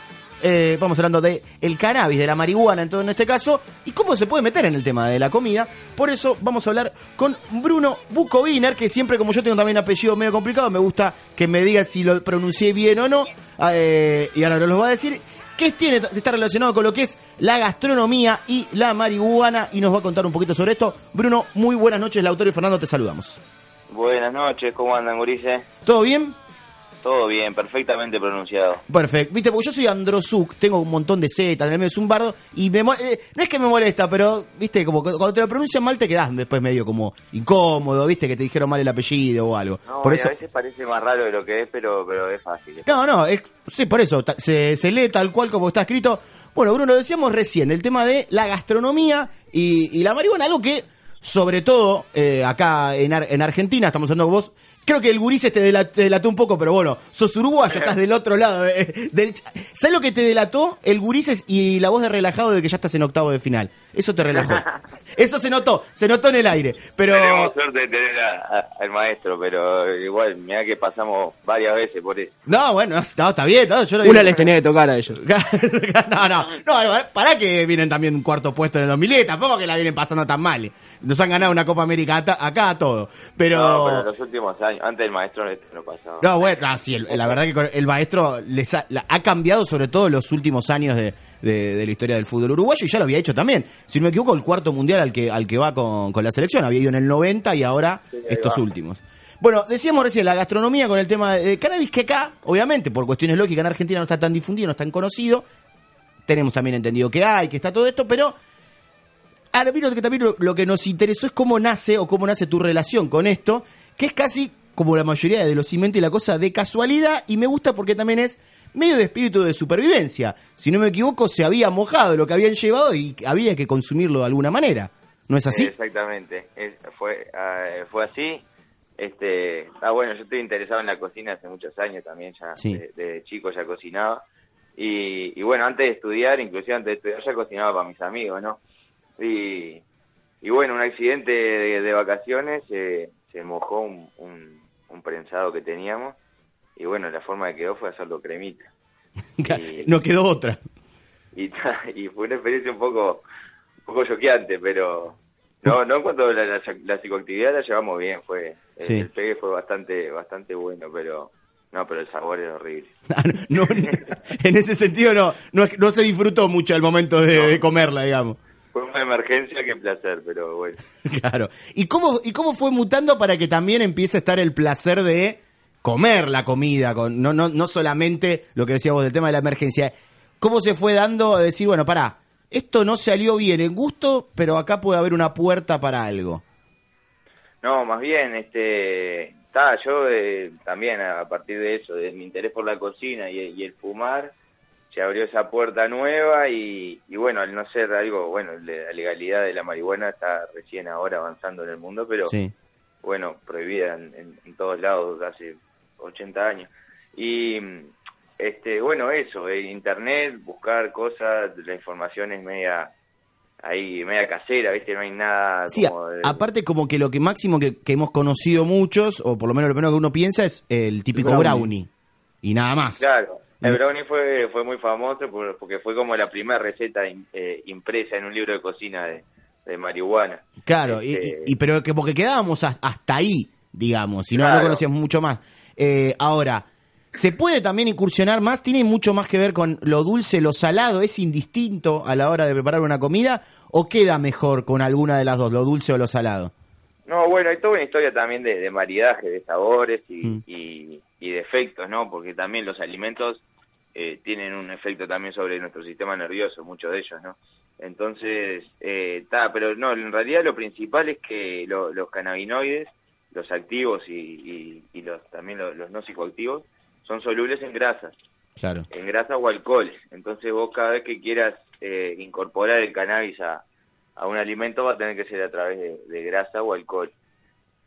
Eh, vamos hablando de el cannabis, de la marihuana en todo en este caso, y cómo se puede meter en el tema de la comida. Por eso vamos a hablar con Bruno Bucoviner, que siempre como yo tengo también un apellido medio complicado, me gusta que me diga si lo pronuncié bien o no, eh, y ahora nos va a decir. que tiene, está relacionado con lo que es la gastronomía y la marihuana, y nos va a contar un poquito sobre esto. Bruno, muy buenas noches, Lautaro y Fernando, te saludamos. Buenas noches, ¿cómo andan, gurises? ¿Todo bien? Todo bien, perfectamente pronunciado. Perfecto. Viste, porque yo soy Androsuk, tengo un montón de Z, en el medio es un bardo, y me eh, no es que me molesta, pero, viste, como cuando te lo pronuncian mal te quedás después medio como incómodo, viste, que te dijeron mal el apellido o algo. No, por eso... a veces parece más raro de lo que es, pero, pero es fácil. No, no, es, sí, por eso, se, se lee tal cual como está escrito. Bueno, Bruno, lo decíamos recién, el tema de la gastronomía y, y la marihuana, algo que, sobre todo, eh, acá en, Ar- en Argentina, estamos hablando con vos, creo que el gurises te, dela- te delató un poco, pero bueno, sos uruguayo, [laughs] estás del otro lado. eh, del, ch- ¿Sabes lo que te delató? El gurises y la voz de relajado de que ya estás en octavo de final. Eso te relajó. [laughs] Eso se notó, se notó en el aire. Pero... Tenemos suerte de tener a- a- al maestro, pero igual, mira que pasamos varias veces por eso. No, bueno, no, está bien. no, yo lo Una digo- les tenía que tocar a ellos. [laughs] no, no, no, para que vienen también un cuarto puesto en el 2010, tampoco que la vienen pasando tan mal. Nos han ganado una Copa América acá a todo. Pero... No, pero en los últimos años, antes del maestro no pasaba. No, bueno, no, sí, el- la verdad que el maestro les ha, la- ha cambiado sobre todo los últimos años de, de, de la historia del fútbol uruguayo y ya lo había hecho también. Si no me equivoco, el cuarto mundial al que, al que va con, con la selección. Había ido en el 90 y ahora estos va. últimos. Bueno, decíamos recién la gastronomía con el tema de cannabis que acá, obviamente, por cuestiones lógicas, en Argentina no está tan difundido, no es tan conocido. Tenemos también entendido que hay, que está todo esto, pero ahora vino que también lo, que nos interesó es cómo nace o cómo nace tu relación con esto, que es casi como la mayoría de los cimentos y la cosa de casualidad, y me gusta porque también es medio de espíritu de supervivencia. Si no me equivoco, se había mojado lo que habían llevado y había que consumirlo de alguna manera. ¿No es así? Exactamente, Es- fue, ah, fue así. Este, ah, bueno, yo estoy interesado en la cocina hace muchos años también, ya Sí. de, de chico ya cocinaba. Y, y bueno, antes de estudiar, inclusive antes de estudiar, ya cocinaba para mis amigos, ¿no? Y, y bueno, un accidente de, de vacaciones, eh, se mojó un, un, un prensado que teníamos. Y bueno, la forma que quedó fue hacerlo cremita. [laughs] Y- No quedó otra. [laughs] y, fue una experiencia un poco un poco choqueante, pero no no en cuanto a la, la, la psicoactividad la llevamos bien, fue el, Sí. el pegue fue bastante bastante bueno, pero no, pero el sabor era horrible. [laughs] No, no, en ese sentido no, no, es- no se disfrutó mucho el momento de, de comerla, digamos. Fue una emergencia que placer, pero bueno. [laughs] Claro. ¿Y cómo, ¿Y cómo fue mutando para que también empiece a estar el placer de comer la comida? Con, no, no, no solamente lo que decíamos del tema de la emergencia. ¿Cómo se fue dando a decir, bueno, pará, esto no salió bien en gusto, pero acá puede haber una puerta para algo? No, más bien, este, está, yo eh, también a partir de eso, de mi interés por la cocina y, y el fumar, se abrió esa puerta nueva y, y bueno, al no ser algo, bueno, la legalidad de la marihuana está recién ahora avanzando en el mundo, pero Sí. bueno, prohibida en, en- en todos lados hace 80 años. Y este, bueno, eso, eh, internet, buscar cosas, la información es media ahí media casera, ¿viste? No hay nada Sí, como de- aparte como que lo que máximo que, que hemos conocido muchos, o por lo menos lo primero que uno piensa es el típico brownie. brownie. Y nada más. Claro, el brownie fue, fue muy famoso por- porque fue como la primera receta eh, impresa en un libro de cocina de, de marihuana. Claro, y- Este- y, y- pero que porque quedábamos has- hasta ahí, digamos, si no, no Claro. conocíamos mucho más. Eh, ahora, ¿se puede también incursionar más? ¿Tiene mucho más que ver con lo dulce, lo salado? ¿Es indistinto a la hora de preparar una comida? ¿O queda mejor con alguna de las dos, lo dulce o lo salado? No, bueno, hay toda una historia también de, de maridaje, de sabores y, Mm. y, y de efectos, ¿no? Porque también los alimentos eh, tienen un efecto también sobre nuestro sistema nervioso, muchos de ellos, ¿no? Entonces, está, pero no, en realidad lo principal es que lo- los cannabinoides, los activos y, y- y los también los, los no psicoactivos, son solubles en grasas, Claro. en grasas o alcoholes. Entonces vos cada vez que quieras eh, incorporar el cannabis a, a un alimento va a tener que ser a través de, de grasa o alcohol.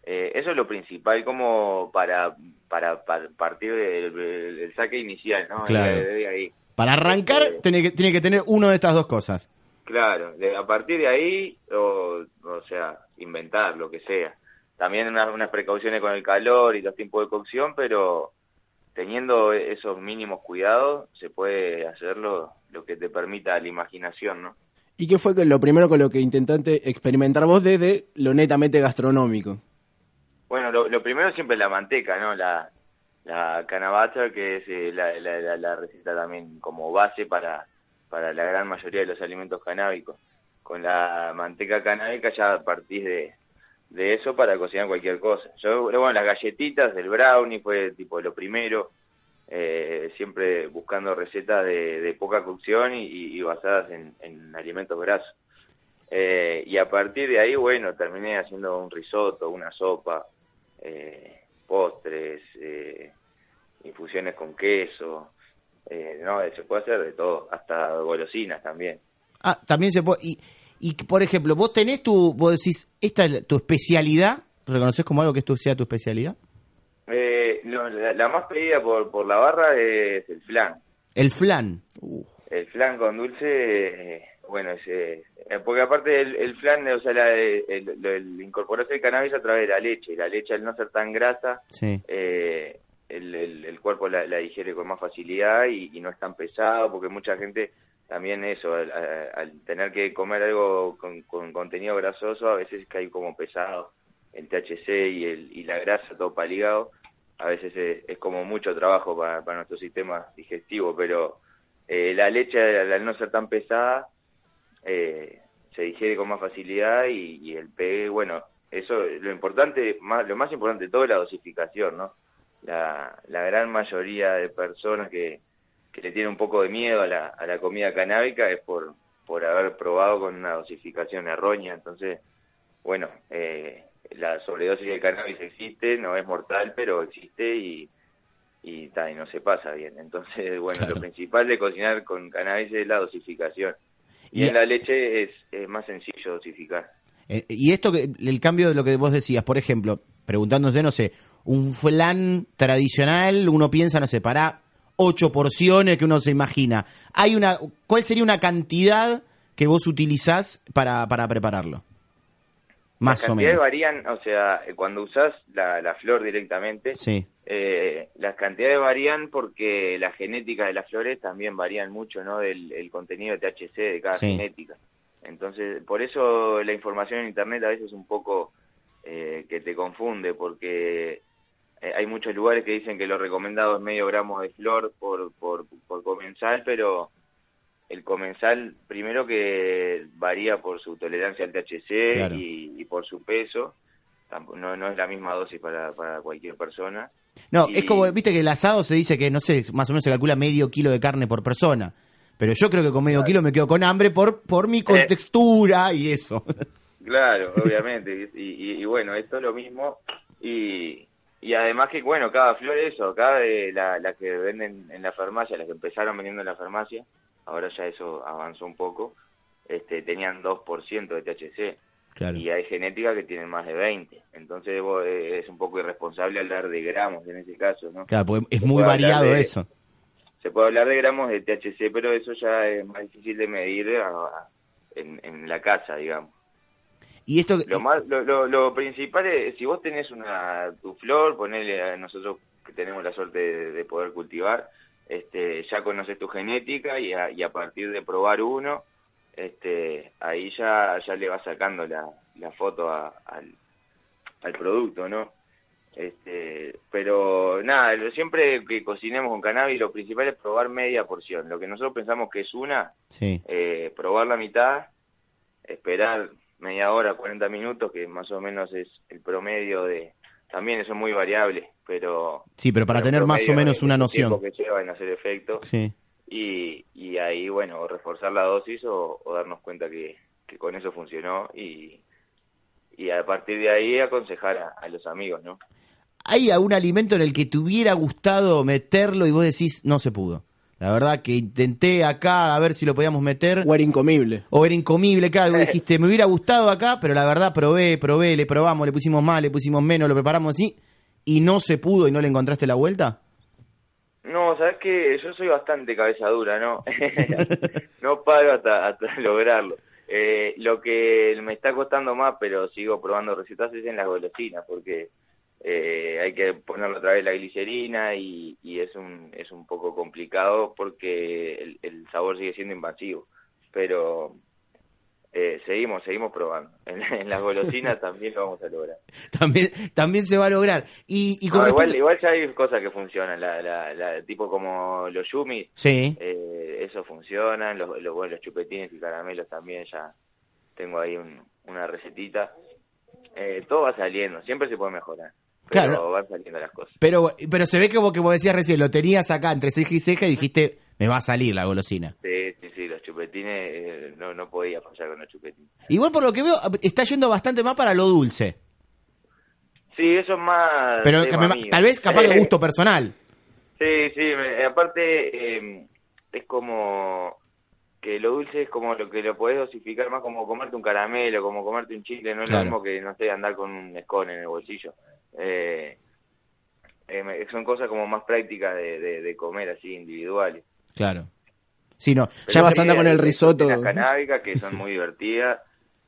Eh, eso es lo principal como para, para, para partir del, saque inicial, ¿no? Claro. De- de ahí. Para arrancar, Este- tiene que, tiene que tener una de estas dos cosas. Claro, de- a partir de ahí, o, o sea, inventar lo que sea. También unas, unas precauciones con el calor y los tiempos de cocción, pero teniendo esos mínimos cuidados se puede hacerlo lo que te permita la imaginación, ¿no? ¿Y qué fue que lo primero con lo que intentaste experimentar vos desde lo netamente gastronómico? Bueno, lo, lo primero siempre la manteca, ¿no? La, la que es eh, la, receta también como base para, para la gran mayoría de los alimentos canábicos. Con la manteca canábica ya partís de, de eso para cocinar cualquier cosa. Yo, bueno, las galletitas, el brownie fue tipo lo primero, eh, siempre buscando recetas de, de poca cocción y, y- basadas en, en alimentos grasos. Eh, y a partir de ahí, bueno, terminé haciendo un risotto, una sopa, eh, postres, eh, infusiones con queso, eh, no, se puede hacer de todo, hasta golosinas también. Ah, también se puede. Y, y por ejemplo, vos tenés tu. Vos decís, esta es tu especialidad. ¿Reconoces como algo que esto sea tu especialidad? Eh, no, la, la más pedida por, por la barra es el flan. El flan. El flan con dulce, eh, bueno, es, eh, eh, porque aparte el, el flan, o sea, la- el, incorporarse el cannabis a través de la leche, la leche al no ser tan grasa, Sí. eh, el, el- cuerpo la, la digiere con más facilidad y, y no es tan pesado, porque mucha gente también eso, al, tener que comer algo con, con contenido grasoso, a veces cae como pesado el THC y, el, y la grasa todo para el hígado, a veces es, es como mucho trabajo para, para nuestro sistema digestivo, pero Eh, la leche, al no ser tan pesada, eh, se digiere con más facilidad y, y el pegue, bueno, eso, lo importante, más, lo más importante de todo es la dosificación, ¿no? La, la gran mayoría de personas que, que le tienen un poco de miedo a la, a la comida canábica es por, por haber probado con una dosificación errónea, entonces, bueno, eh, la sobredosis de cannabis existe, no es mortal, pero existe y, y, ta, y no se pasa bien. Entonces, [laughs] bueno, lo principal de cocinar con cannabis es la dosificación. Y, Y- en la leche es, es más sencillo dosificar. Eh, y esto, que el cambio de lo que vos decías, por ejemplo, preguntándose, no sé, un flan tradicional, uno piensa, no sé, para ocho porciones que uno se imagina. Hay una, ¿Cuál sería una cantidad que vos utilizás para, para prepararlo? Más las o cantidades menos. varían, o sea, cuando usás la, la flor directamente, Sí, eh, las cantidades varían porque la genética de las flores también varían mucho, ¿no? Del el contenido de THC de cada Sí. genética. Entonces, por eso la información en Internet a veces es un poco eh, que te confunde, porque eh, hay muchos lugares que dicen que lo recomendado es medio gramo de flor por, por, por comensal, pero el comensal, primero que varía por su tolerancia al THC Claro. y, y por su peso, no, no es la misma dosis para, para cualquier persona. No, Y- es como, viste que el asado se dice que, no sé, más o menos se calcula medio kilo de carne por persona. Pero yo creo que con medio kilo me quedo con hambre por, por Eh. mi contextura y eso. [laughs] Claro, obviamente. Y, y- y bueno, esto es lo mismo. Y, y además que, bueno, cada flor eso, cada de la, la que venden en la farmacia, las que empezaron vendiendo en la farmacia, ahora ya eso avanzó un poco, este, tenían 2% de THC. Claro. Y hay genética que tienen más de 20. Entonces vos, eh, es un poco irresponsable hablar de gramos en ese caso, ¿no? Claro, porque es Se muy variado de- eso. Se puede hablar de gramos de THC, pero eso ya es más difícil de medir a- a- en, en la casa, digamos. Y esto, Lo, más, lo, lo, lo principal es, si vos tenés una tu flor, ponele a nosotros que tenemos la suerte de, de poder cultivar, este, ya conoces tu genética y a, y a partir de probar uno, este, ahí ya, ya le vas sacando la, la foto a- al, al producto, ¿no? Este, pero nada, lo- siempre que cocinemos con cannabis, lo principal es probar media porción. Lo que nosotros pensamos que es una, Sí. eh, probar la mitad, esperar media hora, 40 minutos, que más o menos es el promedio de... También eso es muy variable, pero... Sí, pero para tener más o menos una noción. que lleva en hacer efecto. Sí. Y, y ahí, bueno, o reforzar la dosis o, o darnos cuenta que, que con eso funcionó y, y a partir de ahí aconsejar a, a los amigos, ¿no? ¿Hay algún alimento en el que te hubiera gustado meterlo y vos decís, no se pudo? La verdad que intenté acá a ver si lo podíamos meter. O era incomible. O era incomible, claro. vos [laughs] dijiste, me hubiera gustado acá, pero la verdad probé, probé, le probamos, le pusimos más, le pusimos menos, lo preparamos así, y no se pudo y no le encontraste la vuelta. No, sabes que yo soy bastante cabeza dura, ¿no? [laughs] no paro hasta, [laughs] lograrlo. Eh, lo que me está costando más, pero sigo probando recetas, es en las golosinas, porque eh, hay que ponerle otra vez la glicerina y, y es un es un poco complicado porque el, el sabor sigue siendo invasivo. Pero eh, seguimos, seguimos probando. [laughs] En, en las golosinas [laughs] también lo vamos a lograr. También, también se va a lograr. Y, y con No, igual, respecto- igual ya hay cosas que funcionan, la, la, la- tipo como los yumis, Sí. eh, eso funciona, los, los, bueno, los chupetines y caramelos también ya tengo ahí un- una recetita. Eh, todo va saliendo, siempre se puede mejorar, pero Claro. van saliendo las cosas. Pero, pero se ve como que vos decías recién, lo tenías acá entre ceja y ceja y dijiste, me va a salir la golosina. Sí, sí, sí, los chupetines, eh, no, no podía fallar con los chupetines. Igual por lo que veo, está yendo bastante más para lo dulce. Sí, eso es más... Pero tema me- mío. tal vez capaz de [laughs] gusto personal. Sí, sí, me- aparte eh, es como que lo dulce es como lo que lo podés dosificar más como comerte un caramelo, como comerte un chicle, no es Claro. lo mismo que, no sé, andar con un escone en el bolsillo. Eh, eh, son cosas como más prácticas de, de- de comer así, individuales. Claro. Sí, no. Pero Ya vas sí, a andar con el risotto. cocinas canábicas que son Sí. muy divertidas,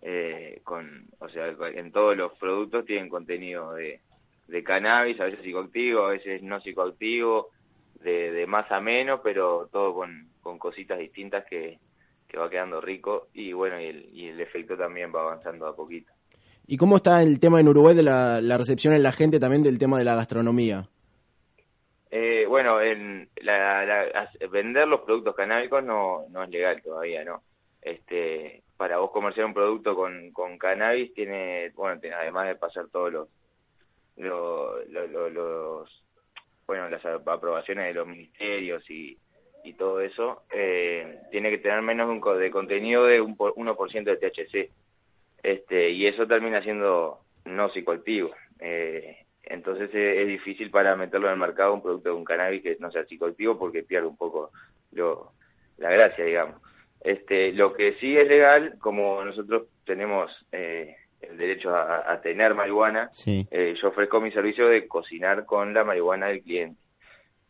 eh, con, o sea, en todos los productos tienen contenido de, de cannabis, a veces psicoactivo, a veces no psicoactivo, de, de más a menos, pero todo con, con cositas distintas que, que va quedando rico y bueno, y el, y el efecto también va avanzando a poquito. ¿Y cómo está el tema en Uruguay de la, la recepción en la gente también del tema de la gastronomía? Eh, bueno, en la- la- vender los productos canábicos no, no es legal todavía, ¿no? Este, para vos comerciar un producto con, con cannabis tiene, bueno, tiene- además de pasar todos los, lo- lo- lo- los, bueno, las aprobaciones de los ministerios y, y todo eso, eh, tiene que tener menos un de contenido de un por- 1% de THC. Este, y eso termina siendo no psicoactivo. Eh, entonces eh, es difícil para meterlo en el mercado un producto de un cannabis que no sea psicoactivo porque pierde un poco lo, la gracia, digamos. Este, lo que sí es legal, como nosotros tenemos eh, el derecho a, a tener marihuana, Sí. eh, yo ofrezco mi servicio de cocinar con la marihuana del cliente.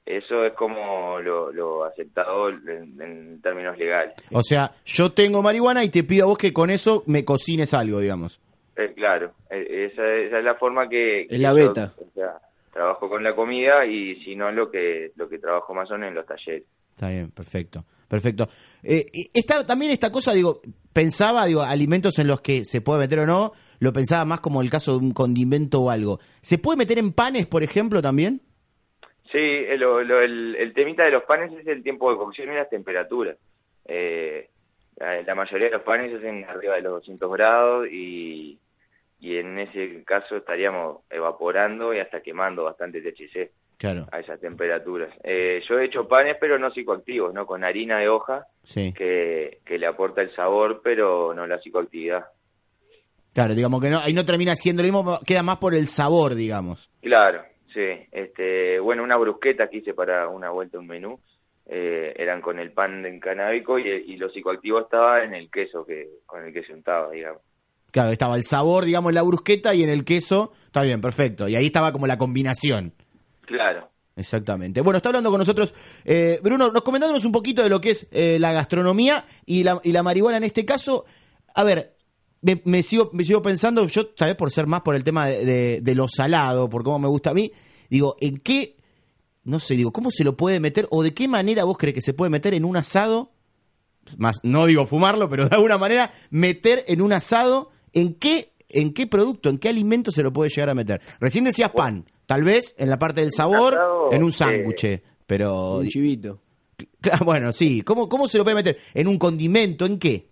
Eso es como lo, lo aceptado en, en términos legales. O sea, yo tengo marihuana y te pido a vos que con eso me cocines algo, digamos. Eh, claro, eh, esa, esa es la forma que... Es la yo, beta. o sea, trabajo con la comida y si no lo que lo que trabajo más son en los talleres. Está bien, perfecto. Perfecto. Eh, también esta cosa, digo, pensaba, digo, alimentos en los que se puede meter o no, lo pensaba más como el caso de un condimento o algo. ¿Se puede meter en panes, por ejemplo, también? Sí, lo- lo- el, el temita de los panes es el tiempo de cocción y las temperaturas. Eh, la, mayoría de los panes hacen arriba de los 200 grados y, y en ese caso estaríamos evaporando y hasta quemando bastante THC Claro. a esas temperaturas. Eh, yo he hecho panes pero no psicoactivos, ¿no? Con harina de hoja Sí. que, que le aporta el sabor pero no la psicoactividad. Claro, digamos que no, ahí no termina siendo lo mismo, queda más por el sabor, digamos. Claro, sí. Este, bueno, una brusqueta que hice para una vuelta un menú eh, eran con el pan en canábico y, y lo psicoactivo estaba en el queso que con el que se untaba, digamos. Claro, estaba el sabor, digamos, en la brusqueta y en el queso. Está bien, perfecto. Y ahí estaba como la combinación. Claro. Exactamente. Bueno, está hablando con nosotros eh, Bruno, nos comentándonos un poquito de lo que es eh, la gastronomía y la, y la marihuana en este caso. A ver, me, me sigo, me sigo pensando, yo tal vez por ser más por el tema de, de- de lo salado, por cómo me gusta a mí, digo, ¿en qué, no sé, digo, cómo se lo puede meter o de qué manera vos crees que se puede meter en un asado? Más, no digo fumarlo, pero de alguna manera meter en un asado, ¿en qué, en qué producto, en qué alimento se lo puede llegar a meter? Recién decías pan, tal vez en la parte del sabor, en un eh, sándwich, pero... Un chivito. Claro, [laughs] Bueno, sí, ¿Cómo, ¿cómo se lo puede meter? ¿En un condimento? ¿En qué?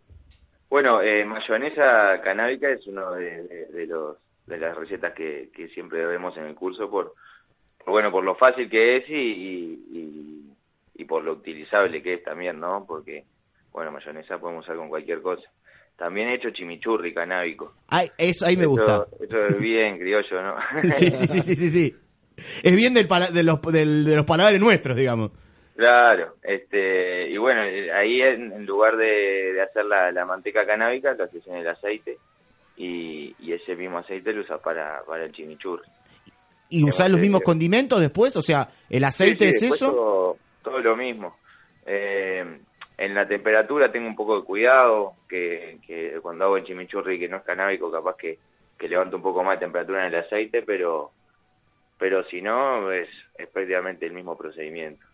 Bueno, eh, mayonesa canábica es uno de, de- de los de las recetas que, que siempre vemos en el curso por bueno por lo fácil que es y, y, y- y por lo utilizable que es también, ¿no? Porque bueno mayonesa podemos usar con cualquier cosa. También he hecho chimichurri canábico. Ay, eso ahí me Eso- gusta. Eso es bien criollo, ¿no? [laughs] Sí, sí, sí, sí, sí, sí. Es bien del de, los, del- de los paladares nuestros, digamos. Claro, este, y bueno, ahí en, lugar de, de hacer la, la manteca canábica, lo haces en el aceite y, y ese mismo aceite lo usas para, para el chimichurri. ¿Y usar los mismos condimentos después? O sea, ¿el aceite Sí, sí, es eso? Todo, todo lo mismo. Eh, en la temperatura tengo un poco de cuidado, que, que cuando hago el chimichurri que no es canábico, capaz que, levanto un poco más de temperatura en el aceite, pero pero si no, es, es prácticamente el mismo procedimiento.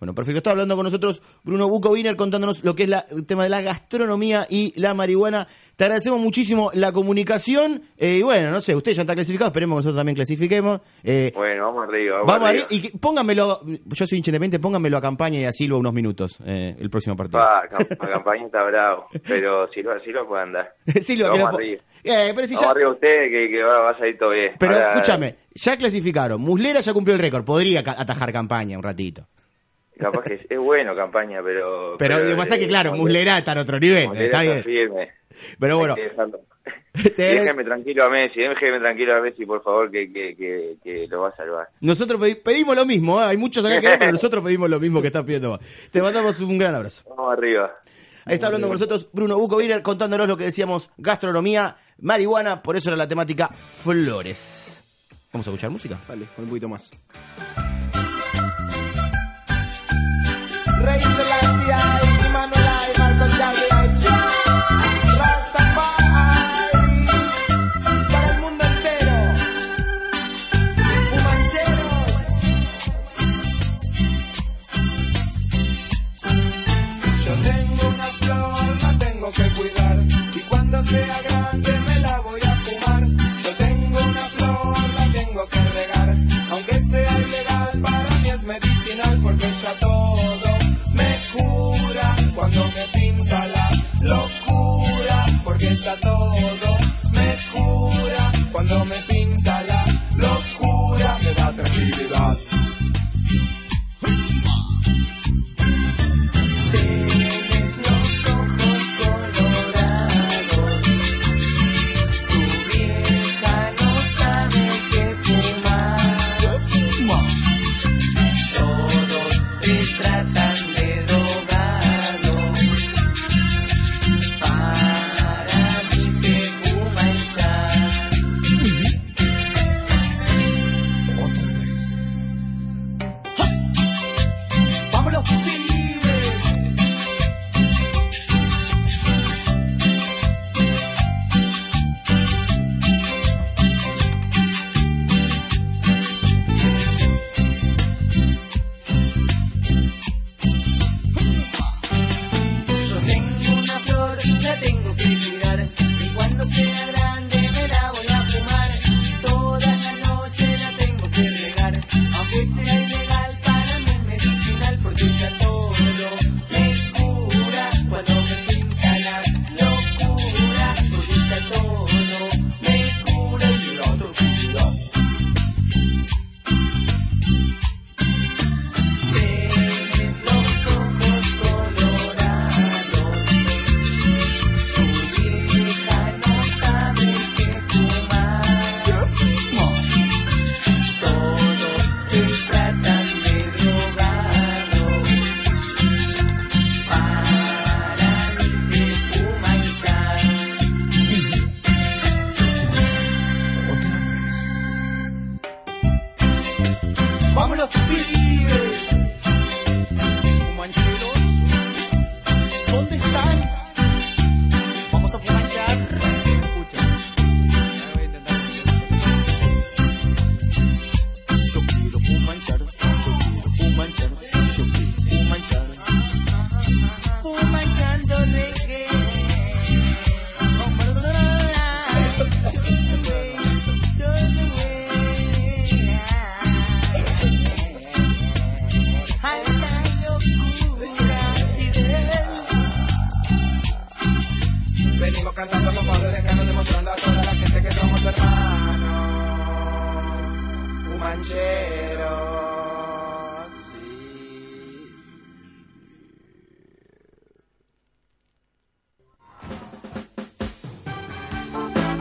Bueno, perfecto. Está hablando con nosotros Bruno Bucoviner contándonos lo que es la- el tema de la gastronomía y la marihuana. Te agradecemos muchísimo la comunicación. eh, y bueno, no sé, usted ya está clasificado, esperemos que nosotros también clasifiquemos. Eh, Bueno, vamos arriba, vamos, vamos arriba. arriba. Y póngamelo, yo soy independiente, póngamelo a campaña y a Silva unos minutos eh, el próximo partido. Pa, cam- la campaña está bravo, pero si lo, si lo puede andar. [laughs] Silva, vamos que arriba. Eh, pero si vamos ya- arriba usted, que, que va, va a salir todo bien. Pero Ahora, escúchame, ya clasificaron. Muslera ya cumplió el récord. Podría atajar campaña un ratito. Capaz que es, es bueno campaña, pero... Pero lo que pasa es que, claro, Muslera está en otro nivel. Muslera Está bien. firme. Pero bueno, [laughs] Déjeme tranquilo a Messi, déjeme tranquilo a Messi, por favor, que, que, que, que lo va a salvar. nosotros pedi- pedimos lo mismo. ¿eh? Hay muchos acá que no, pero nosotros pedimos lo mismo que estás pidiendo vos. Te mandamos un gran abrazo. Vamos arriba. Ahí está hablando con nosotros Bruno Bucoviner contándonos lo que decíamos, gastronomía, marihuana, por eso era la temática flores. ¿Vamos a escuchar música? Vale, con un poquito más.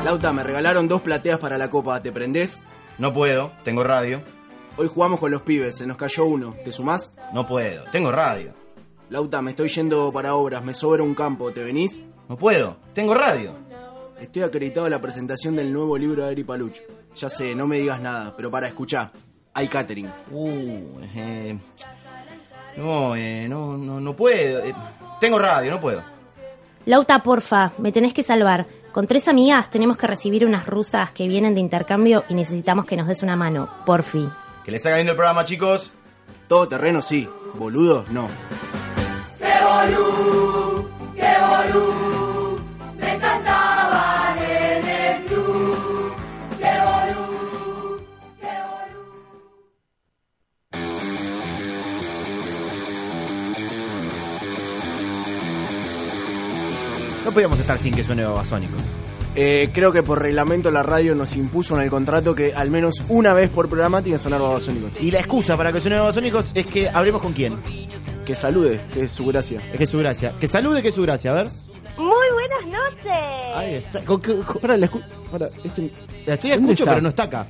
Lauta, me regalaron dos plateas para la copa, ¿te prendés? No puedo, tengo radio. Hoy jugamos con los pibes, se nos cayó uno. ¿Te sumás? No puedo, tengo radio. Lauta, me estoy yendo para obras, me sobra un campo, ¿te venís? No puedo, tengo radio. Estoy acreditado a la presentación del nuevo libro de Ari Paluch. Ya sé, no me digas nada, pero para escuchar. Hay catering. Uh, eh, no, eh, no, no, no puedo. eh, tengo radio, no puedo. Lauta, porfa, me tenés que salvar. Con tres amigas tenemos que recibir unas rusas que vienen de intercambio y necesitamos que nos des una mano, porfi. Que les haga lindo el programa, chicos. Todo terreno sí, boludo no. ¡Qué bolú! ¡Qué bolú! Podíamos estar sin que suene babasónico. Eh, creo que por reglamento la radio nos impuso en el contrato que al menos una vez por programa tiene que sonar babasónicos. Y la excusa para que suene babasónicos es que hablemos con quién. Que salude, que es su gracia. Es que es su gracia. Que salude, que es su gracia, a ver. Muy buenas noches. Ahí está. Con la, escu- pará, este- la estoy ¿Dónde escucho, está? pero no está acá.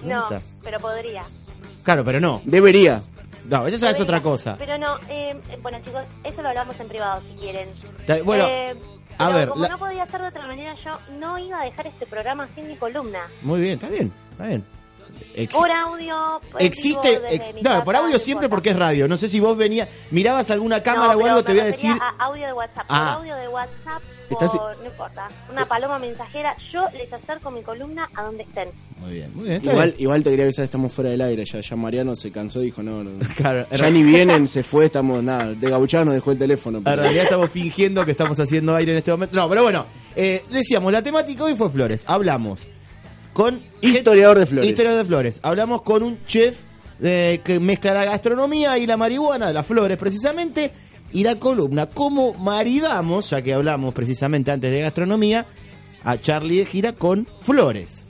¿Dónde No, está? pero podría. Claro, pero no. Debería. No, esa es otra cosa. Pero no, eh, bueno chicos, eso lo hablamos en privado si quieren. Está- bueno, Eh, a pero ver, como la- no podía ser de otra manera, yo no iba a dejar este programa sin mi columna. Muy bien, está bien, está bien. Ex- Por audio. pues, existe, ex- no, casa, por audio no siempre importa. porque es radio. No sé si vos venías, mirabas alguna cámara No, o algo, te voy a decir. a audio de WhatsApp. Ah. Por audio de WhatsApp, por, Estás- no importa. Una paloma mensajera. Yo les acerco mi columna a donde estén. Muy bien, muy bien. está Igual, bien. igual te quería avisar, estamos fuera del aire. Ya, ya Mariano se cansó y dijo, no, no. [laughs] Claro, ya ni vienen, se fue, estamos, nada. De Gabuchado nos dejó el teléfono. En pero- realidad estamos fingiendo que estamos haciendo aire en este momento. No, pero bueno, eh, decíamos, la temática hoy fue flores. Hablamos con... Historiador de flores. Historiador de flores. Hablamos con un chef eh, que mezcla la gastronomía y la marihuana, las flores precisamente, y la columna. ¿Cómo maridamos, ya que hablamos precisamente antes de gastronomía, a Charlie de Gira con flores?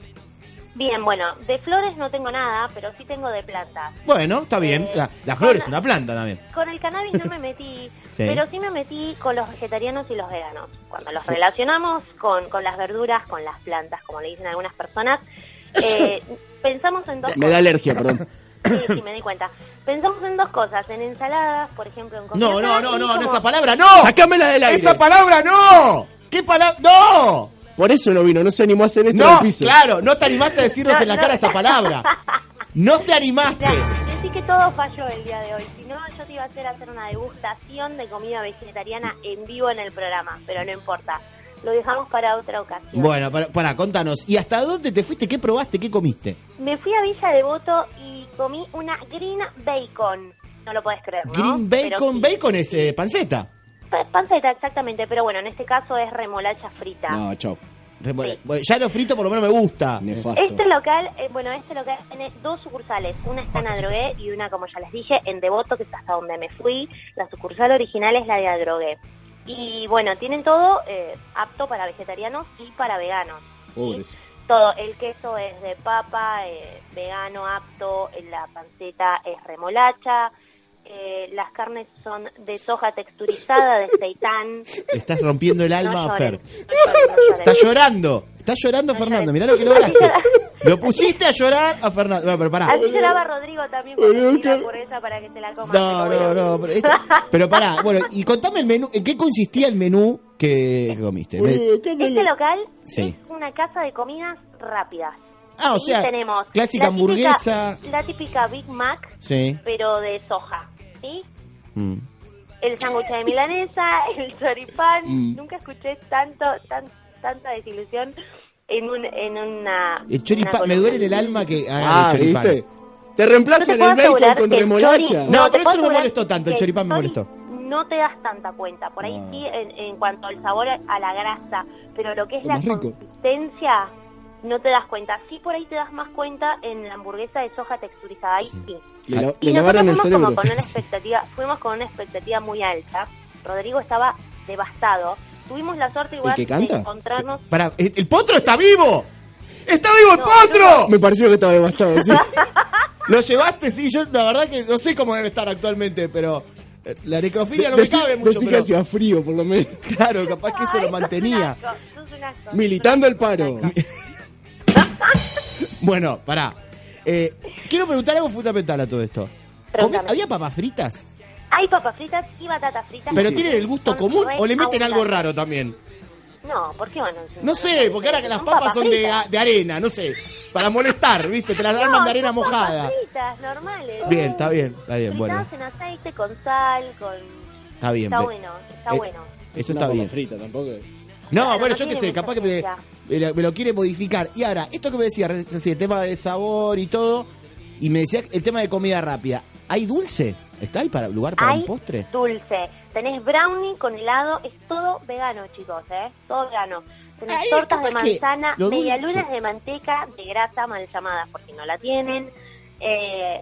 Bien, bueno, de flores no tengo nada, pero sí tengo de plantas. Bueno, está bien. Eh, La, la flor es una planta también. Con el cannabis no me metí, [laughs] Sí. pero sí me metí con los vegetarianos y los veganos. Cuando los relacionamos con, con las verduras, con las plantas, como le dicen algunas personas, [laughs] eh, pensamos en dos Me da alergia, perdón. [laughs] Sí, sí, me di cuenta. Pensamos en dos cosas, en ensaladas, por ejemplo, en No, no, no, no, no, esa palabra no. Sácamela del aire. Esa palabra no. ¿Qué palabra? No. Por eso no vino, no se animó a hacer esto en No, el piso. claro, no te animaste a decirnos [laughs] No, en la no. cara esa palabra. No te animaste. Decí que todo falló el día de hoy. Si no, yo te iba a hacer hacer una degustación de comida vegetariana en vivo en el programa, pero no importa. Lo dejamos para otra ocasión. Bueno, para, para, contanos. ¿Y hasta dónde te fuiste? ¿Qué probaste? ¿Qué comiste? Me fui a Villa Devoto y comí una green bacon. No lo puedes creer, ¿no? Green bacon. sí. Bacon es eh, panceta. Pa- Panceta, exactamente, pero bueno, en este caso es remolacha frita. No, bueno, Ya lo frito por lo menos me gusta. Nefasto. Este local, eh, bueno, este local tiene dos sucursales, una está en Adrogué y una, como ya les dije, en Devoto, que es hasta donde me fui. La sucursal original es la de Adrogué. Y bueno, tienen todo eh, apto para vegetarianos y para veganos. Pobres. Todo, el queso es de papa, eh, vegano, apto, la panceta es remolacha, eh, las carnes son de soja texturizada, de seitán. Estás rompiendo el alma No lloren, Fer. no lloren, no. Está llorando. Está llorando Fernando. Mirá lo que lograste. [laughs] Lo pusiste a llorar a Fernando. No, pero pará. Así lloraba Rodrigo también la hamburguesa para que te la comas. No, no, no. Pero, esto- pero pará. Bueno, y contame el menú. ¿En qué consistía el menú que comiste? Este local Sí. es una casa de comidas rápidas. Ah, o Y sea, tenemos clásica la típica- hamburguesa. La típica Big Mac, Sí. pero de soja, ¿sí? Mm. El sándwich de milanesa, [laughs] el choripán. Mm. Nunca escuché tanto, tan, tanta desilusión en, un, en una... El choripán. una Me duele en el alma que Ah, haga el choripán. ¿viste? Te reemplazan te el bacon con remolacha. No, te pero eso no me molestó tanto, el choripán me molestó. No te das tanta cuenta. Por ahí Ah. sí, en, en cuanto al sabor a la grasa, pero lo que es Es la más rico. No te das cuenta. Sí, por ahí te das más cuenta en la hamburguesa de soja texturizada. Ahí sí. Le, la- Y le nosotros el fuimos cerebro. como con una [laughs] expectativa, fuimos con una expectativa muy alta. Rodrigo estaba devastado. Tuvimos la suerte igual que canta? de encontrarnos. Pará, ¿el, el potro está vivo! ¡Está vivo el No, potro! Me pareció que estaba devastado, sí. [laughs] Lo llevaste, sí, yo la verdad que no sé cómo debe estar actualmente, pero eh, la necrofilia no De- me decí- cabe mucho. decí que pero- hacía frío, por lo menos. [laughs] Claro, capaz que eso Ay, lo mantenía. un asco, asco. Militando el paro. [laughs] Bueno, pará. Eh, quiero preguntar algo fundamental a todo esto. Pregúntame. ¿Había papas fritas? Hay papas fritas y batatas fritas. ¿Pero Sí. tienen el gusto Son común o le meten algo raro también? No, ¿por qué van a No sé, porque ahora que las papas son de, de arena, no sé. Para molestar, ¿viste? Te las arman de arena mojada. Papas fritas, normales. Bien, está bien, está bien, bueno. En aceite, con sal, con... Está bien. Está bueno, está eh, bueno. Eso está bien. frita, tampoco. No, bueno, no yo qué sé, capaz que me. Me lo- me lo quiere modificar. Y ahora, esto que me decía el tema de sabor y todo, y me decía el tema de comida rápida. ¿Hay dulce? ¿Está ahí para lugar para Hay un postre? dulce. Tenés brownie con helado, es todo vegano, chicos, ¿eh? Todo vegano. Tenés tortas de manzana, medialunas de manteca, de grasa mal llamadas, porque no la tienen. Eh,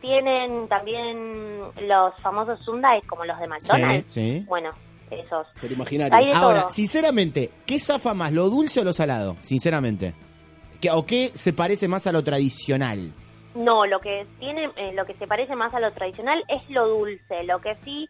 tienen también los famosos sundaes, como los de McDonald's. Sí, sí. Bueno, esos. Pero imaginario. Ahora, todo. sinceramente, ¿qué zafa más, lo dulce o lo salado? Sinceramente. ¿Qué- ¿O qué se parece más a lo tradicional? No, lo que tiene, eh, lo que se parece más a lo tradicional es lo dulce. Lo que sí,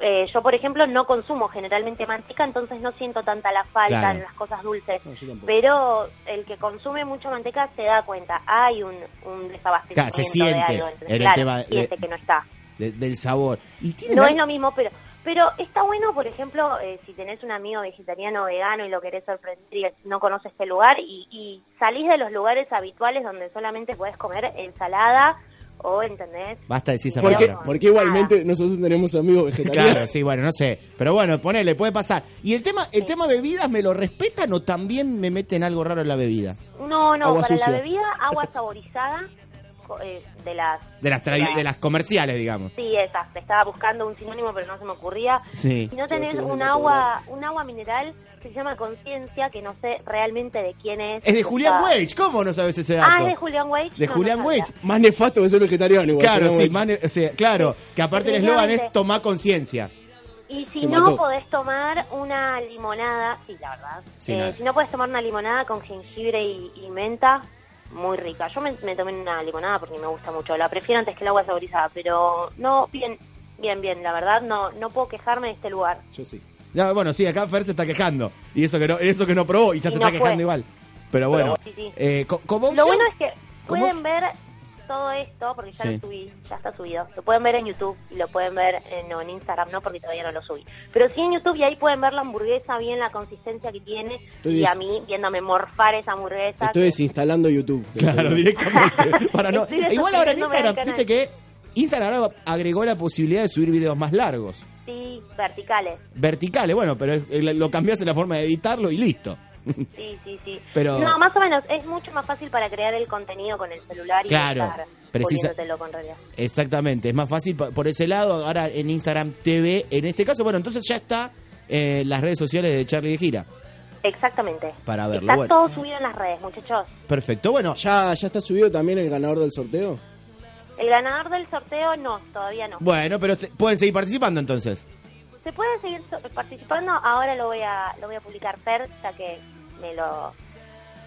eh, yo por ejemplo no consumo generalmente manteca, entonces no siento tanta la falta Claro. en las cosas dulces. No. Pero el que consume mucha manteca se da cuenta, hay un, un desabastecimiento Claro, se siente de algo, ¿entendés? en el Claro, tema de- siente que no está. De- del sabor. Y tiene No es lo mismo, pero pero está bueno, por ejemplo, eh, si tenés un amigo vegetariano o vegano y lo querés sorprender y no conoce este lugar y, y salís de los lugares habituales donde solamente podés comer ensalada o, ¿entendés? Basta de decir esa Porque, palabra. porque igualmente nosotros tenemos amigos vegetarianos. Claro, sí, bueno, no sé. Pero bueno, ponele, puede pasar. ¿Y el tema el tema bebidas me lo respetan o también me meten algo raro en la bebida? No, no, Agua para sucia. la bebida, agua saborizada [laughs] eh, de las... De las, tradi- de las comerciales, digamos. Sí, esas. Estaba buscando un sinónimo, pero no se me ocurría. Sí. Si no tenés Sí, sí, un agua, un agua mineral que se llama Conciencia, que no sé realmente de quién es. Es de Julián Wage, ¿cómo no sabes ese dato? Ah, es de Julián Wage. De No, no Julián sabía. Wage. Más nefasto que ser vegetariano. Igual, Claro, sí, o sea, claro, que aparte el eslogan es tomar conciencia. Y si Se no, mató. podés tomar una limonada, sí, la verdad. Sí, Eh, no. Si no podés tomar una limonada con jengibre y, y menta, muy rica. Yo me, me tomé una limonada porque me gusta mucho. La prefiero antes que el agua saborizada, pero no, bien, bien, bien. La verdad, no, no puedo quejarme de este lugar. Yo sí. Ya, bueno, sí, acá Fer se está quejando. Y eso que no, eso que no probó y ya Y se no está quejando fue. igual. Pero bueno, Sí, sí. eh, co- como Lo bueno es que pueden ver todo esto, porque ya Sí. lo subí, ya está subido. Lo pueden ver en YouTube y lo pueden ver en, no, en Instagram, no, porque todavía no lo subí. Pero sí en YouTube y ahí pueden ver la hamburguesa, bien la consistencia que tiene. Estoy y des- a mí, viéndome morfar esa hamburguesa. Estoy que- desinstalando YouTube. Claro, directamente. [laughs] Para no. Igual ahora en Instagram, viste que Instagram ahora agregó la posibilidad de subir videos más largos. Sí, verticales. Verticales, bueno, pero lo cambias en la forma de editarlo y listo. Sí, sí, sí. Pero- No, más o menos. Es mucho más fácil para crear el contenido con el celular y Claro, estar precisa- poniéndotelo con realidad. Exactamente, es más fácil po- por ese lado. Ahora en Instagram TV, en este caso, bueno, entonces ya está eh, las redes sociales de Charlie de Gira. Exactamente. Para verlo, Está bueno. todo subido en las redes, muchachos. Perfecto, bueno. ¿Ya, ¿Ya está subido también el ganador del sorteo? El ganador del sorteo no, todavía no. Bueno, pero pueden seguir participando entonces. Se puede seguir participando, ahora lo voy a lo voy a publicar Fer, ya que me lo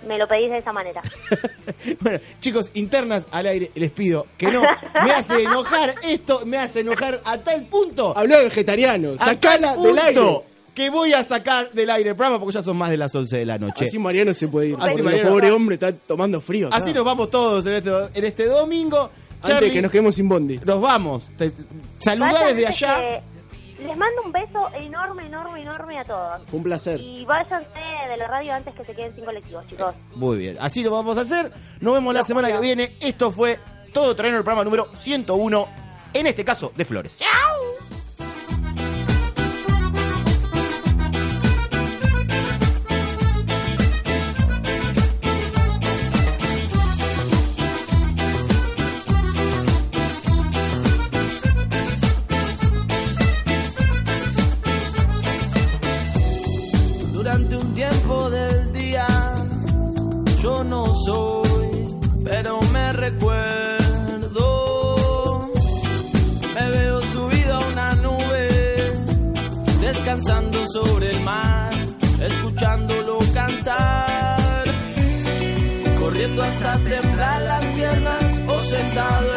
me lo pedís de esa manera. [laughs] Bueno, chicos, internas al aire, les pido que no. Me hace [laughs] enojar esto, me hace enojar a tal punto. Habló de vegetariano, a sacala del aire. Que voy a sacar del aire el programa porque ya son más de las 11 de la noche. Así Mariano se puede ir. Así Mariano- el pobre hombre está tomando frío. Así nos vamos todos en este, en este domingo. Antes Charlie, que nos quedemos sin bondi. nos vamos. Te- saludá desde allá. que- Les mando un beso enorme, enorme, enorme a todos. Un placer. Y váyanse de la radio antes que se queden sin colectivos, chicos. Muy bien, así lo vamos a hacer. Nos vemos la semana que viene. Esto fue Todo Terreno, el programa número 101, en este caso de Flores. Durante dollars.